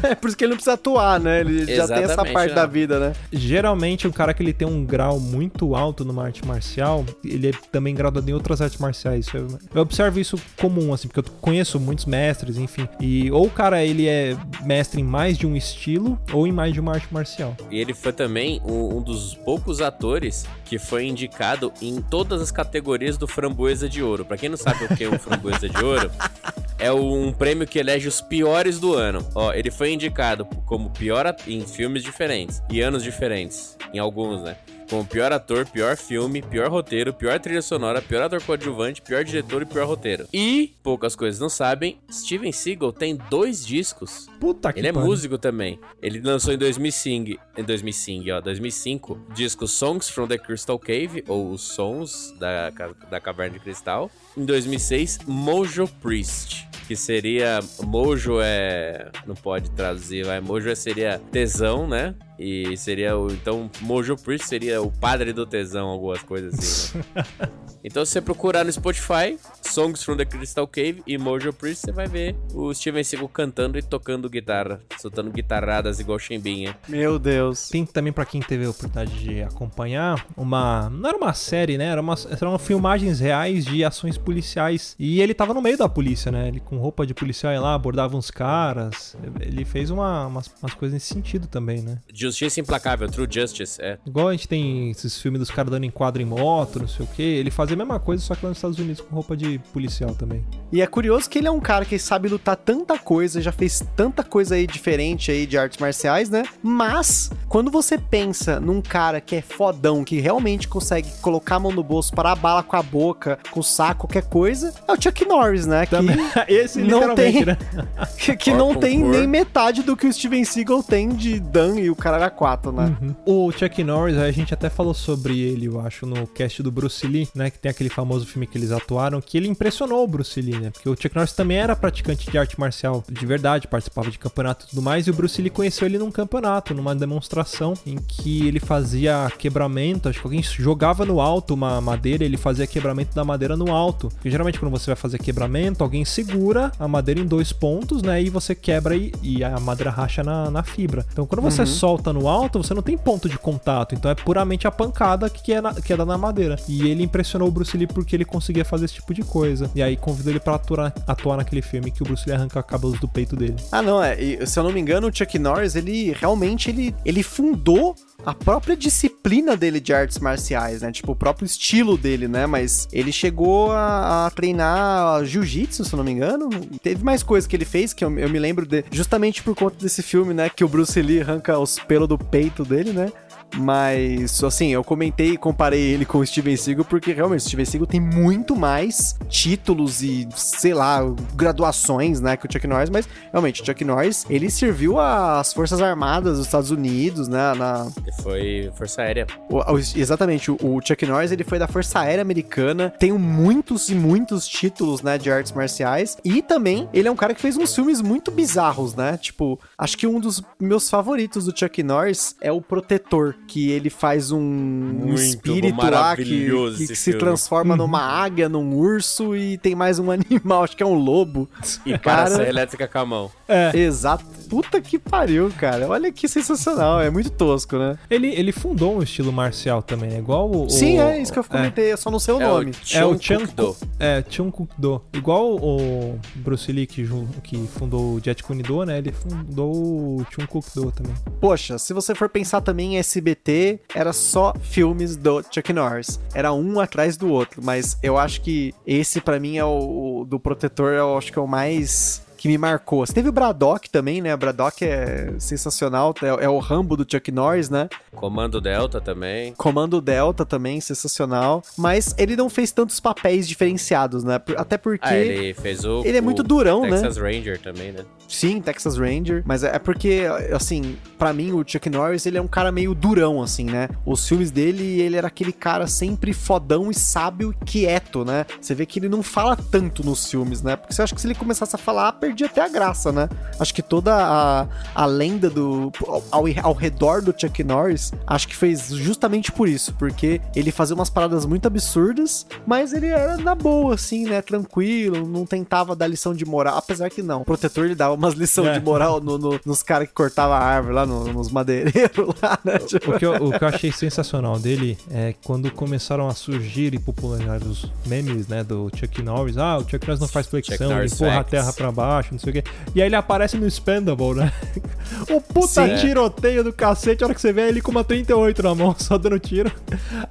É por isso que ele não precisa atuar, né? Ele já tem essa parte né? da vida, né? Geralmente, um cara que ele tem um grau muito alto numa arte marcial, ele é também graduado em outras artes marciais. Eu, eu observo isso comum, assim, porque eu conheço muitos mestres, enfim. E ou o cara ele é mestre em mais de um estilo, ou em mais de uma arte marcial. E ele foi também um, um dos poucos atores que foi indicado em todas as categorias do Framboesa de Ouro. Pra quem não sabe o que é um Framboesa de Ouro, é um prêmio que elege os piores do ano. Ó, ele foi indicado como pior em filmes diferentes e anos diferentes, em alguns, né? Como pior ator, pior filme, pior roteiro, pior trilha sonora, pior ator coadjuvante, pior diretor e pior roteiro. E, poucas coisas não sabem, Steven Seagal tem dois discos Puta que ele é pariu. músico também. Ele lançou em 2005, em 2005, ó, 2005, disco Songs from the Crystal Cave, ou os Sons da, da Caverna de Cristal. Em 2006, Mojo Priest, que seria... Mojo é... não pode traduzir, vai. Mojo é- seria tesão, né? E seria o... Então, Mojo Priest seria o padre do tesão, algumas coisas assim, né? Então, se você procurar no Spotify, Songs from the Crystal Cave e Mojo Priest, você vai ver o Steven Seagal cantando e tocando guitarra, soltando guitarradas igual Chimbinha. Meu Deus. Tem também pra quem teve a oportunidade de acompanhar uma. Não era uma série, né? Era uma, eram filmagens reais de ações policiais. E ele tava no meio da polícia, né? Ele com roupa de policial ia lá, abordava uns caras. Ele fez uma, umas, umas coisas nesse sentido também, né? Justiça Implacável, True Justice, é. Igual a gente tem esses filmes dos caras dando enquadro em moto, não sei o que. Ele fazia a mesma coisa, só que lá nos Estados Unidos com roupa de policial também. E é curioso que ele é um cara que sabe lutar tanta coisa, já fez tanta coisa aí diferente aí de artes marciais, né? Mas, quando você pensa num cara que é fodão, que realmente consegue colocar a mão no bolso, parar a bala com a boca, com o saco, qualquer coisa, é o Chuck Norris, né? Que, Esse Não tem- né? que, que não tem nem metade do que o Steven Seagal tem de Dan e o cara era 4, né? Uhum. O Chuck Norris, a gente até falou sobre ele, eu acho, no cast do Bruce Lee, né? Que tem aquele famoso filme que eles atuaram, que ele impressionou o Bruce Lee, né? Porque o Chuck Norris também era praticante de arte marcial de verdade, participava de campeonato e tudo mais, e o Bruce Lee conheceu ele num campeonato, numa demonstração, em que ele fazia quebramento, acho que alguém jogava no alto uma madeira, ele fazia quebramento da madeira no alto. Porque geralmente quando você vai fazer quebramento, alguém segura a madeira em dois pontos, né? E você quebra e, e a madeira racha na, na fibra. Então quando você solta no alto, você não tem ponto de contato. Então é puramente a pancada que é, na, que é dada na madeira. E ele impressionou o Bruce Lee porque ele conseguia fazer esse tipo de coisa. E aí convidou ele pra atuar, atuar naquele filme que o Bruce Lee arranca cabelos do peito dele. Ah, não, é. se eu não me engano, o Chuck Norris, ele realmente ele, ele fundou a própria disciplina dele de artes marciais, né? Tipo, o próprio estilo dele, né? Mas ele chegou a, a treinar jiu-jitsu, se eu não me engano. E teve mais coisas que ele fez que eu, eu me lembro de, justamente por conta desse filme, né? Que o Bruce Lee arranca os pelos do peito dele, né? Mas, assim, eu comentei e comparei ele com o Steven Seagal porque realmente o Steven Seagal tem muito mais títulos e, sei lá, graduações, né, que o Chuck Norris, mas realmente o Chuck Norris, ele serviu às Forças Armadas dos Estados Unidos, né, na... Foi Força Aérea. O, exatamente, o, o, Chuck Norris, ele foi da Força Aérea Americana, tem muitos e muitos títulos, né, de artes marciais, e também ele é um cara que fez uns filmes muito bizarros, né, tipo, acho que um dos meus favoritos do Chuck Norris é o Protetor, que ele faz um, um espírito lá que, que, que se transforma numa águia, num urso e tem mais um animal, acho que é um lobo. E cara, para elétrica com a mão. É. Exato. Puta que pariu, cara. Olha que sensacional. É muito tosco, né? Ele, ele fundou um estilo marcial também, é igual o. Sim, é isso que eu comentei, é. eu só não sei o é nome. O é o Chung Do. É, Chung Kuk Do. Igual o Bruce Lee que, que fundou o Jet Kune Do, né? Ele fundou o Chung Kuk Do também. Poxa, se você for pensar também em SBT, era só filmes do Chuck Norris. Era um atrás do outro, mas eu acho que esse para mim é o, o do Protetor, eu acho que é o mais que me marcou. Você teve o Braddock também, né? O Braddock é sensacional, é, é, o Rambo do Chuck Norris, né? Comando Delta também. Comando Delta também, sensacional. Mas ele não fez tantos papéis diferenciados, né? Até porque. Ah, ele fez o. Ele é muito durão, Texas né? Texas Ranger também, né? Sim, Texas Ranger. Mas é porque, assim, para mim, o Chuck Norris, ele é um cara meio durão, assim, né? Os filmes dele, ele era aquele cara sempre fodão e sábio e quieto, né? Você vê que ele não fala tanto nos filmes, né? Porque você acha que se ele começasse a falar, perdia até a graça, né? Acho que toda a, a lenda do. Ao, ao redor do Chuck Norris, acho que fez justamente por isso, porque ele fazia umas paradas muito absurdas, mas ele era na boa, assim, né? Tranquilo, não tentava dar lição de moral, apesar que não. O protetor ele dava umas lições é. de moral no, no, nos caras que cortavam a árvore lá, no, nos madeireiros lá, né? Tipo... O, que eu, o que eu achei sensacional dele é quando começaram a surgir e popularizar os memes, né, do Chuck Norris. Ah, o Chuck Norris não faz flexão, ele empurra facts. a terra pra baixo, não sei o quê. E aí ele aparece no Spendable, né? o puta Sim, tiroteio é. do cacete, a hora que você vê ele com uma 38 na mão, só dando tiro.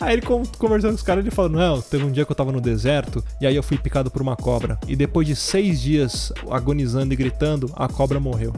Aí ele conversando com os caras, ele falou, não, teve um dia que eu tava no deserto, e aí eu fui picado por uma cobra. E depois de seis dias agonizando e gritando, a cobra morreu.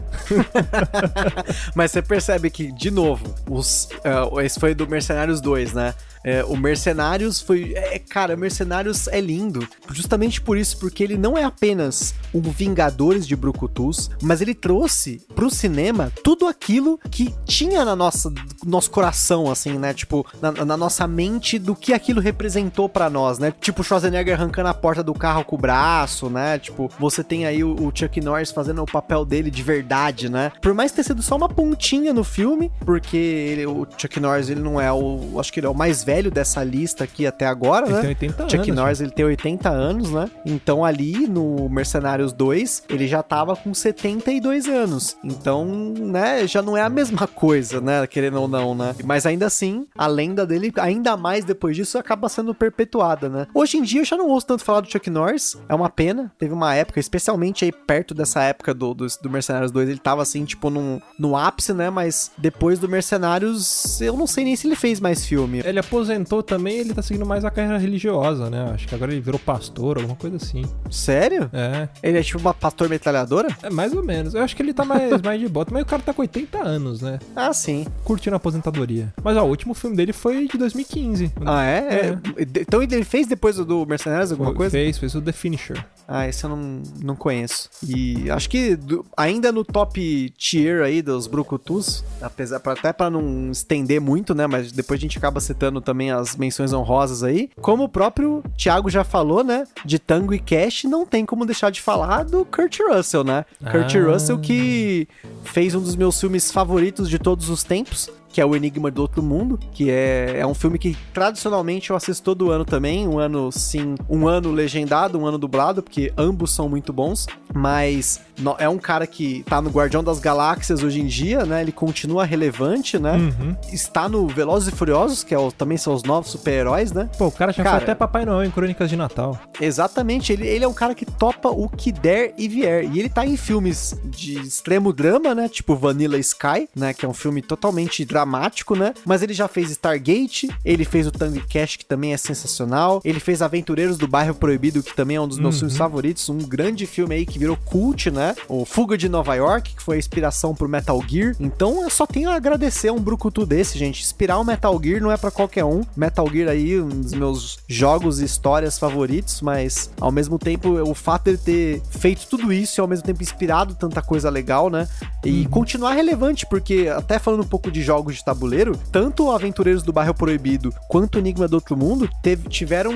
Mas você percebe que, de novo, os, uh, esse foi do Mercenários 2, né? É, o Mercenários foi. É, cara, Mercenários é lindo. Justamente por isso, porque ele não é apenas um Vingadores de Brucutus, mas ele trouxe pro cinema tudo aquilo que tinha na nossa nosso coração, assim, né? Tipo, na, na nossa mente do que aquilo representou para nós, né? Tipo, Schwarzenegger arrancando a porta do carro com o braço, né? Tipo, você tem aí o, o Chuck Norris fazendo o papel dele de verdade, né? Por mais ter sido só uma pontinha no filme, porque ele, o Chuck Norris ele não é o. Acho que ele é o mais velho velho dessa lista aqui até agora, ele né? Tem 80 Chuck anos, Norris, ele tem 80 anos, né? Então ali no Mercenários 2, ele já tava com 72 anos. Então, né, já não é a mesma coisa, né, querendo ou não, né? Mas ainda assim, a lenda dele, ainda mais depois disso, acaba sendo perpetuada, né? Hoje em dia eu já não ouço tanto falar do Chuck Norris, é uma pena. Teve uma época, especialmente aí perto dessa época do, do, do Mercenários 2, ele tava assim, tipo, num, no ápice, né? Mas depois do Mercenários, eu não sei nem se ele fez mais filme. Ele aposentou aposentou também, ele tá seguindo mais a carreira religiosa, né? Acho que agora ele virou pastor, alguma coisa assim. Sério? É. Ele é tipo uma pastor metralhadora? É, mais ou menos. Eu acho que ele tá mais, mais de bota, mas o cara tá com 80 anos, né? Ah, sim. Curtindo a aposentadoria. Mas ó, o último filme dele foi de 2015. Ah, é? é. Então ele fez depois do Mercenários alguma coisa? Fez, fez o The Finisher. Ah, esse eu não, não conheço. E acho que do- ainda no top tier aí dos Brucutus, apesar até pra não estender muito, né? Mas depois a gente acaba citando também as menções honrosas aí. Como o próprio Thiago já falou, né? De Tango e Cash, não tem como deixar de falar do Kurt Russell, né? Kurt Ah. Russell que fez um dos meus filmes favoritos de todos os tempos. Que é o Enigma do Outro Mundo, que é, é um filme que tradicionalmente eu assisto todo ano também. Um ano sim, um ano legendado, um ano dublado, porque ambos são muito bons. Mas no- é um cara que tá no Guardião das Galáxias hoje em dia, né? Ele continua relevante, né? Uhum. Está no Velozes e Furiosos, que é o- também são os novos super-heróis, né? Pô, o cara já Cara- foi até Papai Noel em Crônicas de Natal. Exatamente, ele, ele é um cara que topa o que der e vier. E ele tá em filmes de extremo drama, né? Tipo Vanilla Sky, né? Que é um filme totalmente dramático, né? Mas ele já fez Stargate, ele fez o Tango e Cash, que também é sensacional. Ele fez Aventureiros do Bairro Proibido, que também é um dos meus Uhum. filmes favoritos. Um grande filme aí que virou cult, né? O Fuga de Nova York, que foi a inspiração pro Metal Gear. Então eu só tenho a agradecer a um brucutu desse, gente. Inspirar o Metal Gear não é pra qualquer um. Metal Gear aí, um dos meus jogos e histórias favoritos, mas ao mesmo tempo o fato dele ter feito tudo isso e ao mesmo tempo inspirado tanta coisa legal, né? E continuar relevante, porque até falando um pouco de jogos de tabuleiro, tanto Aventureiros do Bairro Proibido quanto o Enigma do Outro Mundo teve- tiveram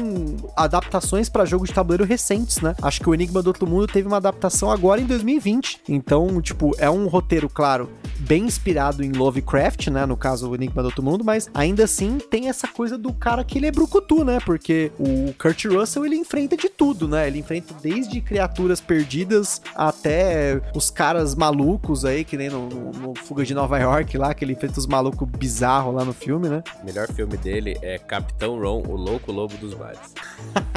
adaptações pra jogos de tabuleiro recentes, né? Acho que o Enigma do Outro Mundo teve uma adaptação agora em 2020. Então, tipo, é um roteiro, claro, bem inspirado em Lovecraft, né? No caso, o Enigma do Outro Mundo, mas ainda assim tem essa coisa do cara que ele é brucutu, né? Porque o Kurt Russell, ele enfrenta de tudo, né? Ele enfrenta desde criaturas perdidas até os caras malucos aí, que nem no, no- no Fuga de Nova York lá, que ele enfrenta os malucos bizarros lá no filme, né? O melhor filme dele é Capitão Ron, o Louco Lobo dos Mares.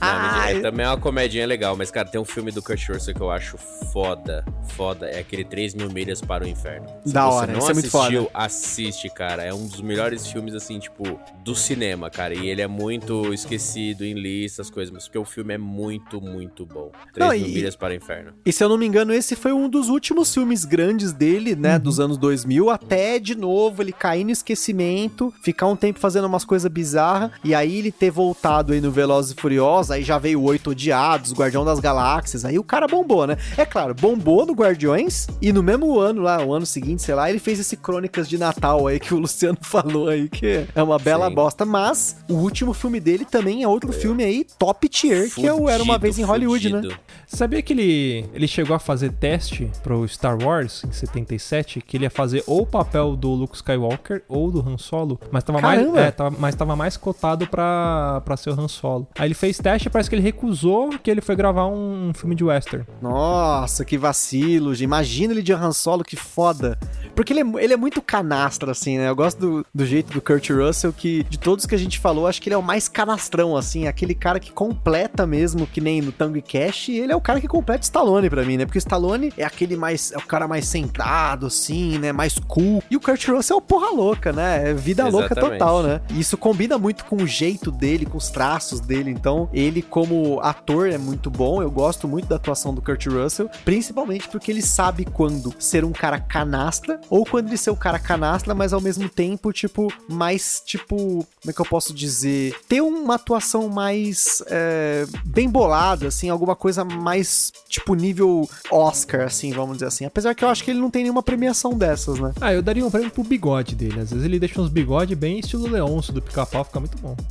Não, é também é uma comedinha legal, mas, cara, tem um filme do Kurt Russell que eu acho foda, foda, é aquele 3 mil milhas para o inferno. Se Da você hora, não esse é muito assistiu, foda. assiste, cara, é um dos melhores filmes, assim, tipo, do cinema, cara, e ele é muito esquecido em listas, coisas, mas porque o filme é muito, muito bom. 3 Não, mil e- milhas para o inferno. E se eu não me engano, esse foi um dos últimos filmes grandes dele, né, dos anos 2000, até de novo ele cair no esquecimento, ficar um tempo fazendo umas coisas bizarras, e aí ele ter voltado aí no Velozes e Furiosos, aí já veio o Oito Odiados, Guardião das Galáxias, aí o cara bombou, né? É claro, bombou no Guardiões, e no mesmo ano lá, o ano seguinte, sei lá, ele fez esse Crônicas de Natal aí que o Luciano falou aí, que é uma bela Sim. bosta, mas o último filme dele também é outro filme aí top tier, que é o Era Uma Fudido, Vez em Hollywood, né? fudido. Sabia que ele, ele chegou a fazer teste pro Star Wars em 77, que ele ia fazer ou o papel do Luke Skywalker ou do Han Solo, mas tava mais, Caramba! é, tava, mas tava mais cotado pra, pra ser o Han Solo. Aí ele fez teste e parece que ele recusou que ele foi gravar um, filme de western. Nossa, que vacilo. gente. Imagina ele de Han Solo, que foda. Porque ele é, ele é muito canastra, assim, né? Eu gosto do, do jeito do Kurt Russell, que de todos que a gente falou, acho que ele é o mais canastrão, assim. Aquele cara que completa mesmo, que nem no Tango e Cash. Ele é o cara que completa o Stallone pra mim, né? Porque o Stallone é aquele mais... É o cara mais centrado, assim, né? Mais cool. E o Kurt Russell é o porra louca, né? É vida louca Exatamente. total, né? E isso combina muito com o jeito dele, com os traços dele. Então, ele como ator é muito bom. Eu gosto muito da atuação do Kurt Russell, principalmente porque ele sabe quando ser um cara canastra ou quando ele ser o cara canastra, mas ao mesmo tempo, tipo, mais, tipo, como é que eu posso dizer? Ter uma atuação mais é, bem bolada, assim, alguma coisa mais, tipo, nível Oscar, assim, vamos dizer assim. Apesar que eu acho que ele não tem nenhuma premiação dessas, né? Ah, eu daria um prêmio pro bigode dele. Às vezes ele deixa uns bigode bem estilo Leôncio do pica-pau, fica muito bom.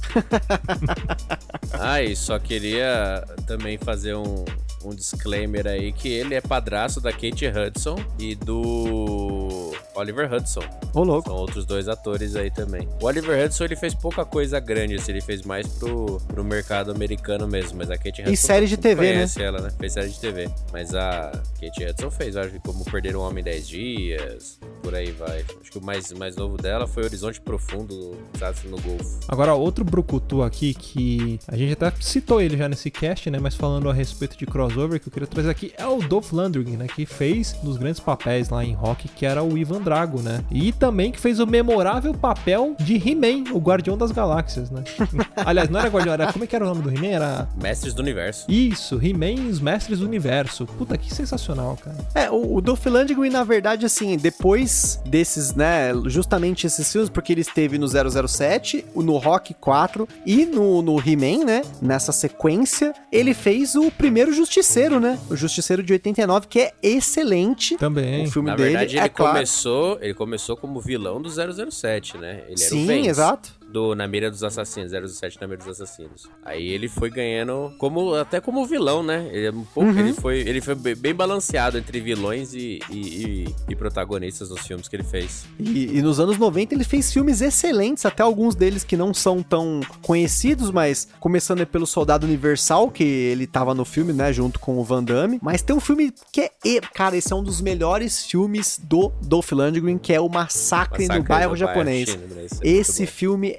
Ah, e só queria também fazer um, um disclaimer aí que ele é padrasto da Kate Hudson e do Oliver Hudson. Ô, louco. São outros dois atores aí também. O Oliver Hudson ele fez pouca coisa grande, assim, ele fez mais pro, pro mercado americano mesmo, mas a Kate Hudson. série de TV, né? conhece ela, né? Fez série de TV. Mas a Kate Hudson fez, acho que como Perder um Homem em 10 Dias, por aí vai. Acho que o mais, mais novo dela foi Horizonte Profundo, sabe, no Golfo. Agora, outro brucutu aqui que a gente até citou ele já nesse cast, né? Mas falando a respeito de crossover, que eu queria trazer aqui é o Dolph Lundgren, né? Que fez um dos grandes papéis lá em Rock, que era o Ivan Drago, né? E também que fez o memorável papel de He-Man, o Guardião das Galáxias, né? Aliás, não era Guardião, era como é que era o nome do He-Man? Era Mestres do Universo. isso, He-Man e os Mestres do Universo. Puta, que sensacional, cara. É, o, o Dolph Lundgren, na verdade, assim, depois desses, né, justamente esses filmes, porque ele esteve no 007, o- no Rock 4 e no, no He-Man, né, nessa sequência, ele fez o primeiro Justiceiro, né, o Justiceiro de 89, que é excelente. Também. O filme Na dele verdade, é ele claro. começou, ele começou como vilão do 007, né? Ele Sim, exato. Do Na Mira dos Assassinos, 007 Na Mira dos Assassinos. Aí ele foi ganhando como até como vilão, né? Ele, é um pouco, Uhum. ele foi, ele foi bem balanceado entre vilões e, e, e- e protagonistas nos filmes que ele fez. E, nos anos 90 ele fez filmes excelentes, até alguns deles que não são tão conhecidos, mas começando pelo Soldado Universal, que ele tava no filme, né, junto com o Van Damme. Mas tem um filme que é, e- cara, esse é um dos melhores filmes do Dolph Lundgren, que é o Massacre, no Massacre Bairro no Japonês. Chinês, é muito Esse bom.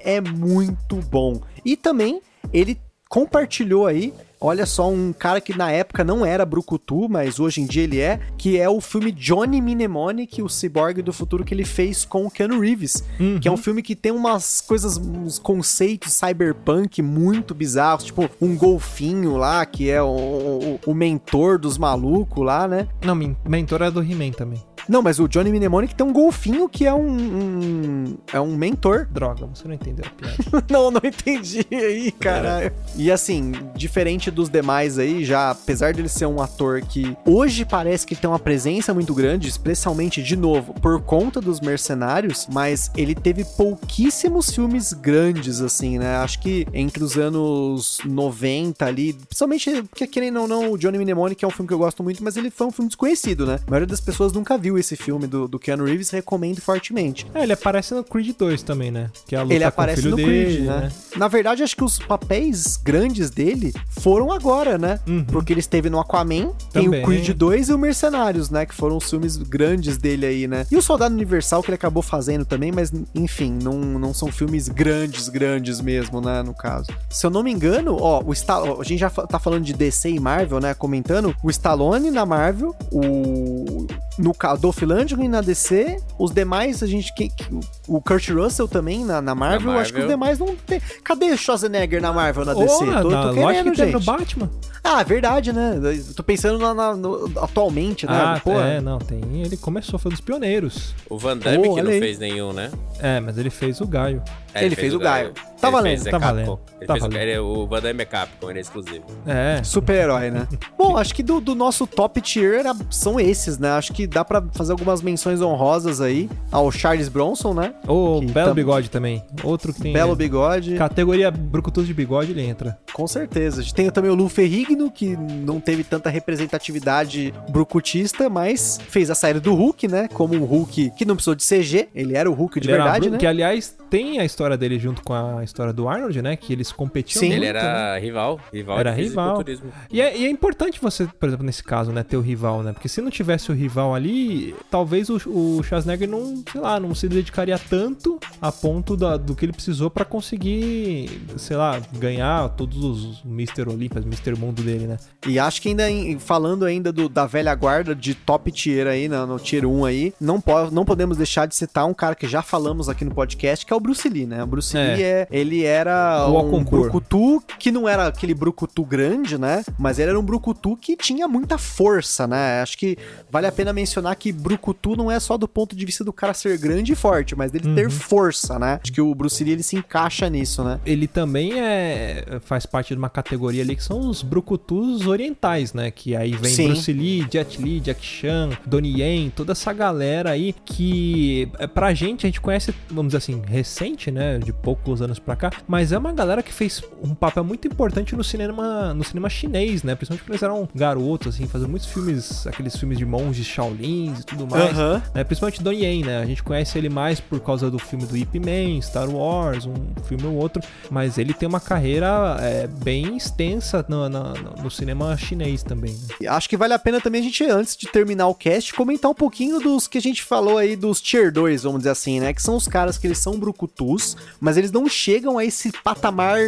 É muito bom. E também ele compartilhou aí, olha só, um cara que na época não era brucutu, mas hoje em dia ele é, que é o filme Johnny Mnemonic, o ciborgue do futuro que ele fez com o Keanu Reeves, que é um filme que tem umas coisas, uns conceitos cyberpunk muito bizarros, tipo um golfinho lá, que é o, o- o mentor dos malucos lá, né? Não, men- mentor é do He-Man também. Não, mas o Johnny Mnemonic tem um golfinho que é um, um- é um mentor Droga, você não entendeu a piada. não, não entendi aí, caralho. E assim, diferente dos demais aí, já apesar dele ser um ator que hoje parece que tem uma presença muito grande, especialmente de novo por conta dos mercenários, mas ele teve pouquíssimos filmes grandes assim, né? Acho que entre os anos 90 ali, principalmente porque querendo ou não, o Johnny Mnemonic é um filme que eu gosto muito, mas ele foi um filme desconhecido, né? A maioria das pessoas nunca viu esse filme do, do Keanu Reeves, recomendo fortemente. É, ele aparece no Creed 2 também, né? Que é a luta Ele aparece no dele, Creed, né? Na verdade, acho que os papéis grandes dele foram agora, né? Uhum. Porque ele esteve no Aquaman, tem Também. o Creed 2 e o Mercenários, né? Que foram os filmes grandes dele aí, né? E o Soldado Universal, que ele acabou fazendo também, mas enfim, não, não são filmes grandes, grandes mesmo, né? No caso. Se eu não me engano, ó, o Sta ó, a gente já tá falando de DC e Marvel, né? Comentando, o Stallone na Marvel, o. No caso, Dolph Lundgren na DC, os demais, a gente. Que, que- o Kurt Russell também na, na Marvel, Na acho que os Marvel. demais não tem. Cadê o Schwarzenegger na Marvel, na DC? Porra, tô, na- tô lógico querendo, que teve no gente. Batman. Ah, verdade, né? Eu Tô pensando na- na- no- atualmente, né? Ah, Pô, é, não, tem. Ele começou, foi um dos pioneiros. O Van Damme Oh, que não aí. fez nenhum, né? É, mas ele fez o Gaio. É, Ele fez o Gaio. Tá Ele valendo, fez, é tá Capcom. valendo, Ele tá fez o- valendo. ele é- o Van Damme é Capcom, ele é exclusivo. É. Super-herói, né? Bom, acho que do, do nosso top tier era- são esses, né? Acho que dá pra fazer algumas menções honrosas aí ao Charles Bronson, né? O Que Belo tam- Bigode também. Outro que tem. Belo bigode. Categoria Brucutus de Bigode, ele entra. Com certeza. A gente tem também o Lu Ferrigno, que não teve tanta representatividade brucutista, mas fez a série do Hulk, né? Como um Hulk que não precisou de CG, ele era o Hulk de Ele verdade, né? Que, aliás, tem a história dele junto com a história do Arnold, né? Que eles competiam Sim. muito, Ele né? era rival, rival Era de rival. E é, e é importante você, por exemplo, nesse caso, né, ter o rival, né? Porque se não tivesse o rival ali, talvez o, o Schwarzenegger não, sei lá, não se dedicaria tanto a ponto da- do que ele precisou pra conseguir, sei lá, ganhar todos os Mr. Olympias, Mr. Mundo dele, né? E acho que ainda em- falando ainda do- da velha guarda de top tier aí, na- no, tier 1 aí, não, po não podemos deixar de citar um cara que já falamos aqui no podcast, que é o Bruce Lee, né? O Bruce É. Lee, é, ele era O um brucutu, que não era aquele brucutu grande, né? Mas ele era um brucutu que tinha muita força, né? Acho que vale a pena mencionar que brucutu não é só do ponto de vista do cara ser grande e forte, mas dele Uhum. ter força, né? Acho que o Bruce Lee, ele se encaixa nisso, né? Ele também é faz parte de uma categoria ali que são os brucutus orientais, né? Que aí vem Sim. Bruce Lee, Jet Li, Jack Chan, Donnie Yen, toda essa galera aí que pra gente a gente conhece, vamos dizer assim, recente, né? De poucos anos pra cá, mas é uma galera que fez um papel muito importante no cinema, no cinema chinês, né? Principalmente quando eles eram garotos, assim, fazendo muitos filmes, aqueles filmes de monges Shaolins e tudo mais. Aham. né? Principalmente Donnie Yen, né? A gente conhece ele mais por causa do filme do Ip Man, Star Wars, um filme ou outro, mas ele tem uma carreira é, bem extensa no, no- no cinema chinês também. Né? E Acho que vale a pena também a gente, antes de terminar o cast, comentar um pouquinho dos que a gente falou aí dos Tier 2, vamos dizer assim, né? Que são os caras que eles são brucutus, mas eles não chegam a esse patamar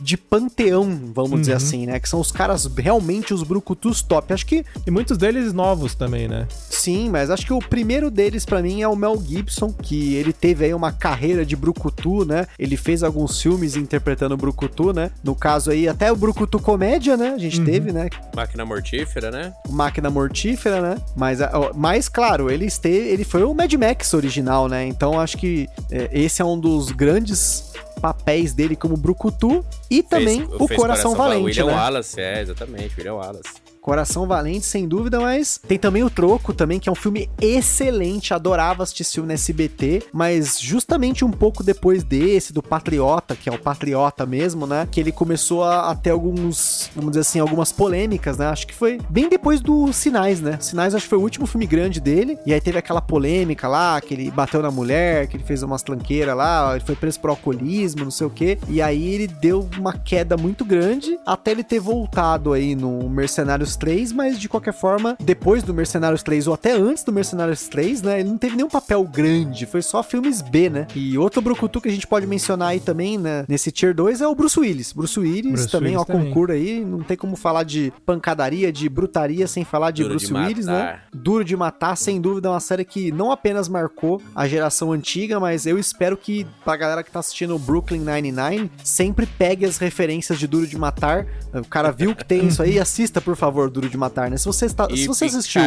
de panteão, vamos dizer Uhum. assim, né? Que são os caras realmente os brucutus top. Acho que E muitos deles novos também, né? sim, mas acho que o primeiro deles pra mim é o Mel Gibson, que ele teve aí uma carreira de brucutu, né? Ele fez alguns filmes interpretando o brucutu, né? No caso aí, até o brucutu comédia, né? A gente teve, né? Máquina mortífera, né? Máquina Mortífera, né? Mas, mas claro, ele, esteve, ele foi o Mad Max original, né? Então acho que é, esse é um dos grandes papéis dele como Brucutu e também Fez- o Coração Val- Valente, William né? Wallace, é, exatamente, William Wallace. Coração Valente, sem dúvida, mas tem também o Troco também, que é um filme excelente, adorava assistir esse filme no SBT, mas justamente um pouco depois desse, do Patriota, que é o Patriota mesmo, né, que ele começou a, a ter alguns, vamos dizer assim, algumas polêmicas, né, acho que foi bem depois do Sinais, né, Sinais acho que foi o último filme grande dele, e aí teve aquela polêmica lá, que ele bateu na mulher, que ele fez umas tranqueiras lá, ele foi preso por alcoolismo, não sei o que, e aí ele deu uma queda muito grande, até ele ter voltado aí no Mercenários 3, mas de qualquer forma, depois do Mercenários 3 ou até antes do Mercenários 3, né, ele não teve nenhum papel grande, foi só filmes B, né? E outro brucutu que a gente pode mencionar aí também, né, nesse Tier 2 é o Bruce Willis. Bruce Willis Bruce também, Willis ó, também. concurso aí, não tem como falar de pancadaria, de brutaria sem falar de Duro Bruce de Willis, né? Duro de Matar, sem dúvida, é uma série que não apenas marcou a geração antiga, mas eu espero que pra galera que tá assistindo o Brooklyn Nine-Nine, sempre pegue as referências de Duro de Matar. O cara viu que tem isso aí, assista, por favor, Duro de Matar, né? Se você, está, se você assistiu...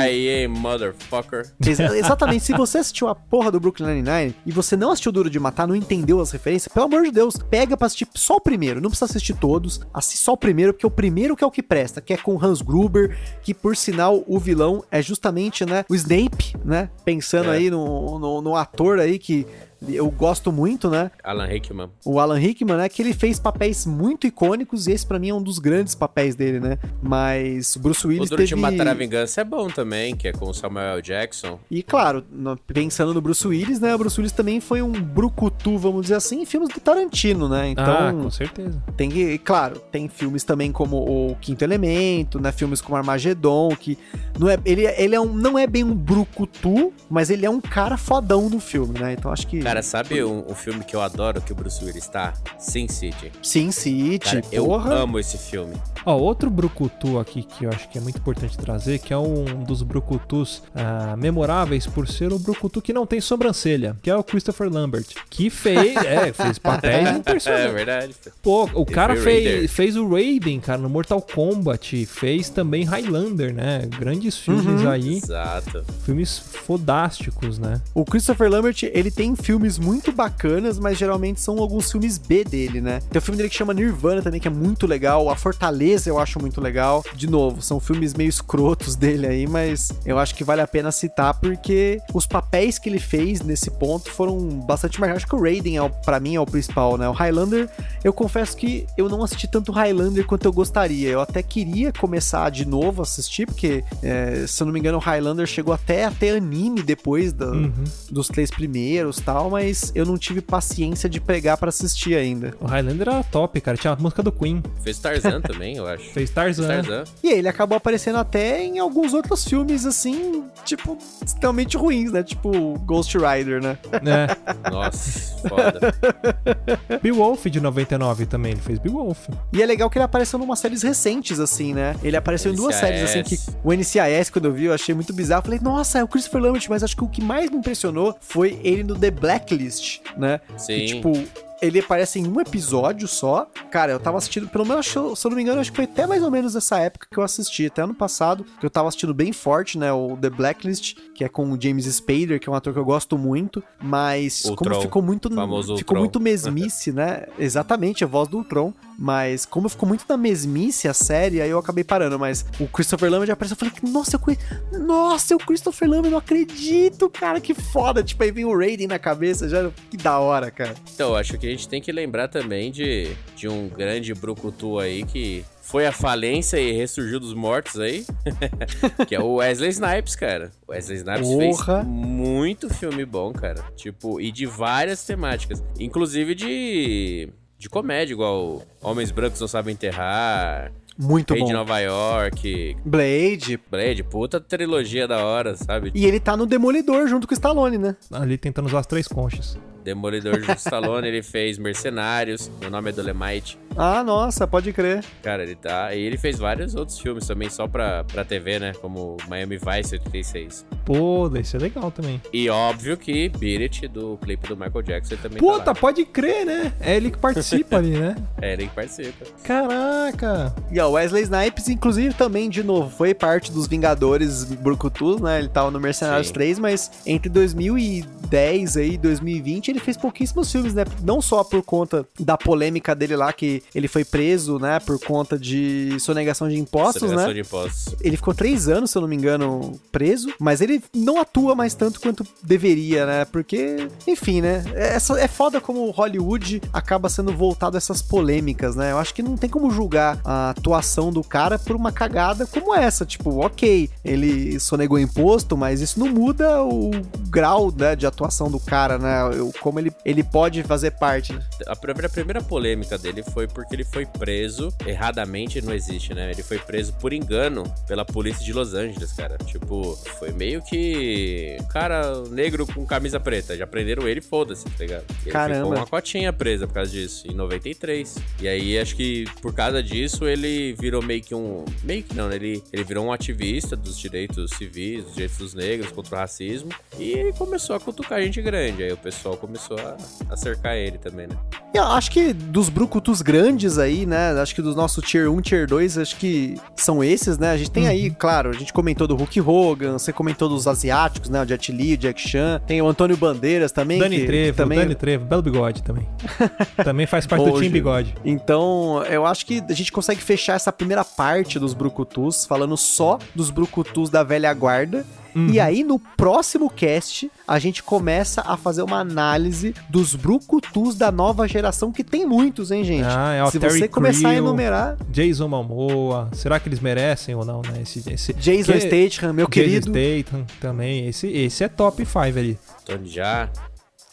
Motherfucker. Exa- Exatamente, se você assistiu a porra do Brooklyn Nine-Nine e você não assistiu Duro de Matar, não entendeu as referências, pelo amor de Deus, pega pra assistir só o primeiro, não precisa assistir todos, assiste só o primeiro, porque o primeiro que é o que presta, que é com Hans Gruber, que por sinal o vilão é justamente, né, o Snape, né, pensando É. aí no, no, no ator aí que eu gosto muito, né, Alan Rickman. o Alan Rickman, né, que ele fez papéis muito icônicos e esse pra mim é um dos grandes papéis dele, né, mas o Bruce O Willis Duro teve... de Matar a Vingança é bom também, que é com o Samuel L. Jackson. E claro, pensando no Bruce Willis, né? O Bruce Willis também foi um brucutu, vamos dizer assim, em filmes do Tarantino, né? ah, Então, com certeza. tem que, e claro, tem filmes também como o Quinto Elemento, né? Filmes como Armagedon, que não é, ele, ele é um, não é bem um brucutu, mas ele é um cara fodão no filme, né? Então acho que Cara, sabe um, um filme que eu adoro que o Bruce Willis tá? Sin City. Sin City, Cara, eu amo esse filme. Ó, outro brucutu aqui que eu acho que é muito importante trazer, que é um dos brucutus ah, memoráveis por ser o brucutu que não tem sobrancelha, que é o Christopher Lambert, que fez, é, fez papéis em É verdade. Pô, o cara fez, Raider. fez o Raiden, cara, no Mortal Kombat, fez também Highlander, né? Grandes filmes Uhum. aí, Exato. filmes fodásticos, né? O Christopher Lambert, ele tem filmes muito bacanas, mas geralmente são alguns filmes B dele, né? Tem um filme dele que chama Nirvana também, que é muito legal. A Fortaleza eu acho muito legal. De novo, são filmes meio escrotos dele aí, mas eu acho que vale a pena citar porque os papéis que ele fez nesse ponto foram bastante marcantes. Acho que o Raiden, é o, pra mim, é o principal, né? O Highlander, eu confesso que eu não assisti tanto Highlander quanto eu gostaria. Eu até queria começar de novo a assistir, porque, é, se eu não me engano, o Highlander chegou até a ter anime depois da, Uhum. dos três primeiros tal, mas eu não tive paciência de pegar pra assistir ainda. O Highlander era top, cara. Tinha a música do Queen. Fez Tarzan também, eu acho. Fez Tarzan. Tarzan. E ele acabou aparecendo até em alguns outros filmes, assim, tipo, extremamente ruins, né? Tipo Ghost Rider, né? É. Nossa, foda. Beowulf de 99 também, ele fez Beowulf. E é legal que ele apareceu em umas séries recentes, assim, né? Ele apareceu em duas NCIS. séries, assim, que o NCIS, quando eu vi, eu achei muito bizarro. Eu Falei, nossa, é o Christopher Lambert, mas acho que o que mais me impressionou foi ele no The Blacklist, né? Sim. Que, tipo, ele aparece em um episódio só. Cara, eu tava assistindo, pelo menos, se eu não me engano, acho que foi até mais ou menos essa época que eu assisti, até ano passado, que eu tava assistindo bem forte, né? O The Blacklist, que é com o James Spader, que é um ator que eu gosto muito, mas O como Tron, ficou muito. famoso Ficou Ultron. muito mesmice, né? Exatamente, a voz do Ultron. Mas como ficou muito na mesmice a série, aí eu acabei parando. Mas o Christopher Lambert apareceu, eu falei, nossa, eu conheço. Nossa, é o Christopher Lambert, não acredito, cara, que foda. Tipo, aí vem o Raiden na cabeça, já. Que da hora, cara. Então, acho que a gente tem que lembrar também de, de um grande brucutu aí que foi à falência e ressurgiu dos mortos aí, que é o Wesley Snipes, cara. O Wesley Snipes Porra. fez muito filme bom, cara. Tipo, e de várias temáticas. Inclusive de, de comédia, igual Homens Brancos Não Sabem Enterrar, Muito Rei bom. de Nova York, Blade. Blade, puta trilogia da hora, sabe? E ele tá no Demolidor junto com o Stallone, né? Ali tentando usar as três conchas. Demolidor de Stallone, ele fez Mercenários, Meu Nome é Dolemite. Ah, nossa, pode crer. Cara, ele tá. E ele fez vários outros filmes também, só pra, pra TV, né? Como Miami Vice 86. Pô, deve ser legal também. E óbvio que Beat It, do clipe do Michael Jackson, ele também Puta, tá lá. pode crer, né? É ele que participa ali, né? É, ele que participa. Caraca! E ó, Wesley Snipes, inclusive, também, de novo, foi parte dos Vingadores Brucutus, né? Ele tava no Mercenários Sim. 3, mas entre 2010 aí e 2020 ele fez pouquíssimos filmes, né? Não só por conta da polêmica dele lá, que ele foi preso, né? Por conta de sonegação de impostos, Segregação né? de impostos. Ele ficou três anos, se eu não me engano, preso, mas ele não atua mais tanto quanto deveria, né? Porque, enfim, né? É, só- é foda como Hollywood acaba sendo voltado a essas polêmicas, né? Eu acho que não tem como julgar a atuação do cara por uma cagada como essa. Tipo, ok, ele sonegou imposto, mas isso não muda o grau né, de atuação do cara, né? O- Como ele, ele pode fazer parte, né? A primeira, a primeira polêmica dele foi porque ele foi preso erradamente, não existe, né? Ele foi preso por engano pela polícia de Los Angeles, cara. Tipo, foi meio que. Cara negro com camisa preta. Já prenderam ele, foda-se, tá ligado? Ele Caramba. ficou uma cotinha presa por causa disso, em 93. E aí, acho que por causa disso, ele virou meio que um. Meio que não, né? Ele, ele virou um ativista dos direitos civis, dos direitos dos negros, contra o racismo. E ele começou a cutucar gente grande. Aí o pessoal começou a, a cercar ele também, né? E eu acho que dos brucutus grandes aí, né? Acho que dos nossos tier 1, tier 2, acho que são esses, né? A gente tem aí, claro, a gente comentou do Hulk Hogan, você comentou dos asiáticos, né? O Jet Li, o Jack Chan. Tem o Antônio Bandeiras também. Dani que, Trevo, que também... Dani Trevo, belo bigode também. também faz parte do Hoje. Team Bigode. Então, eu acho que a gente consegue fechar essa primeira parte dos brucutus, falando só dos brucutus da velha guarda. Uhum. E aí, no próximo cast, a gente começa a fazer uma análise dos brucutus da nova geração, que tem muitos, hein, gente? Ah, é o Se Terry você começar a Crew, enumerar, Jason Momoa, será que eles merecem ou não, né? Esse, esse Jason que- Statham, meu Jason querido, Statham também. Esse, esse é top 5 ali. Tony já.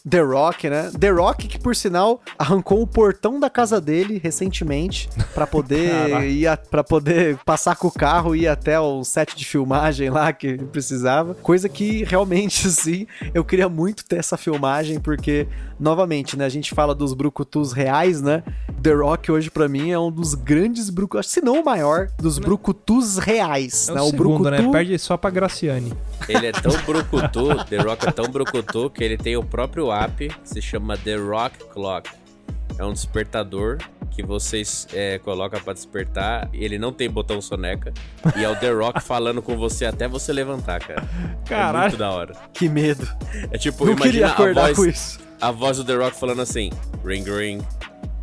The Rock, né? The Rock, que por sinal arrancou o portão da casa dele recentemente pra poder Caraca. ir para poder passar com o carro e ir até o set de filmagem lá que precisava. Coisa que realmente assim, eu queria muito ter essa filmagem porque novamente, né, a gente fala dos brucutus reais, né? The Rock hoje pra mim é um dos grandes brucutus, se não o maior dos brucutus reais, É né? o, segundo, brucutu né? Perde só pra Graciane. Ele é tão brucutu, The Rock é tão brucutu, que ele tem o próprio app, que se chama The Rock Clock. É um despertador que vocês é, colocam pra despertar. Ele não tem botão soneca. E é o The Rock falando com você até você levantar, cara. É Caralho. muito da hora. que medo. É tipo, Não imagina queria a acordar voz, com isso. A voz do The Rock falando assim: ring, ring,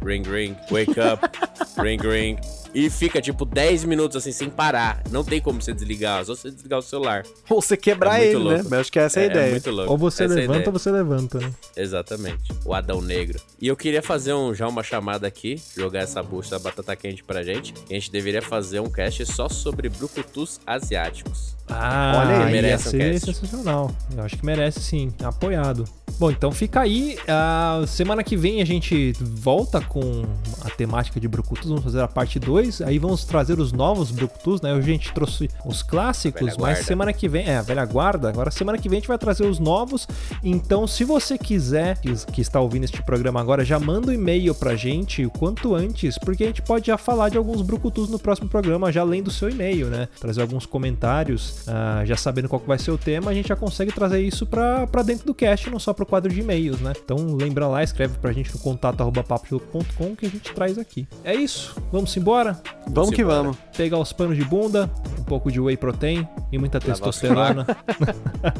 ring, ring, wake up, ring, ring. E fica tipo 10 minutos assim, sem parar. Não tem como você desligar, só você desligar o celular. Ou você quebrar É ele, né? louco. Mas acho que essa é a ideia. muito louco. Ou você Essa é levanta ideia. ou você levanta, né? Exatamente. O Adão Negro. E eu queria fazer um, já uma chamada aqui, jogar essa bucha da batata quente pra gente. E a gente deveria fazer um cast só sobre brucutus asiáticos. Ah, Olha aí. ia Merece um ser cast. sensacional. Eu acho que merece sim, apoiado. Bom, então fica aí. A semana que vem a gente volta com a temática de Brucutus. Vamos fazer a parte 2. Aí vamos trazer os novos Brucutus, né? Hoje a gente trouxe os clássicos, mas semana que vem. É, a velha guarda. Agora semana que vem a gente vai trazer os novos. Então, se você quiser, que, que está ouvindo este programa agora, já manda um e-mail pra gente o quanto antes, porque a gente pode já falar de alguns Brucutus no próximo programa, já além do seu e-mail, né? Trazer alguns comentários, ah, já sabendo qual vai ser o tema, a gente já consegue trazer isso pra, pra dentro do cast, não só pro quadro de e-mails, né? Então lembra lá, escreve pra gente no contato papodelouco.com que a gente traz aqui. É isso, vamos embora? Vamos que embora. vamos. Pegar os panos de bunda, um pouco de whey protein e muita testosterona.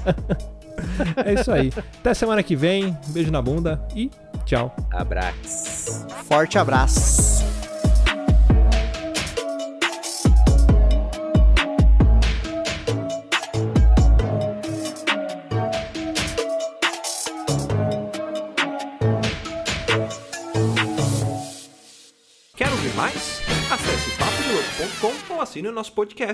é isso aí. Até semana que vem. Beijo na bunda e tchau. Abraço. Forte abraço. Quer ouvir mais? Acesse papodelouco.com ou assine o nosso podcast.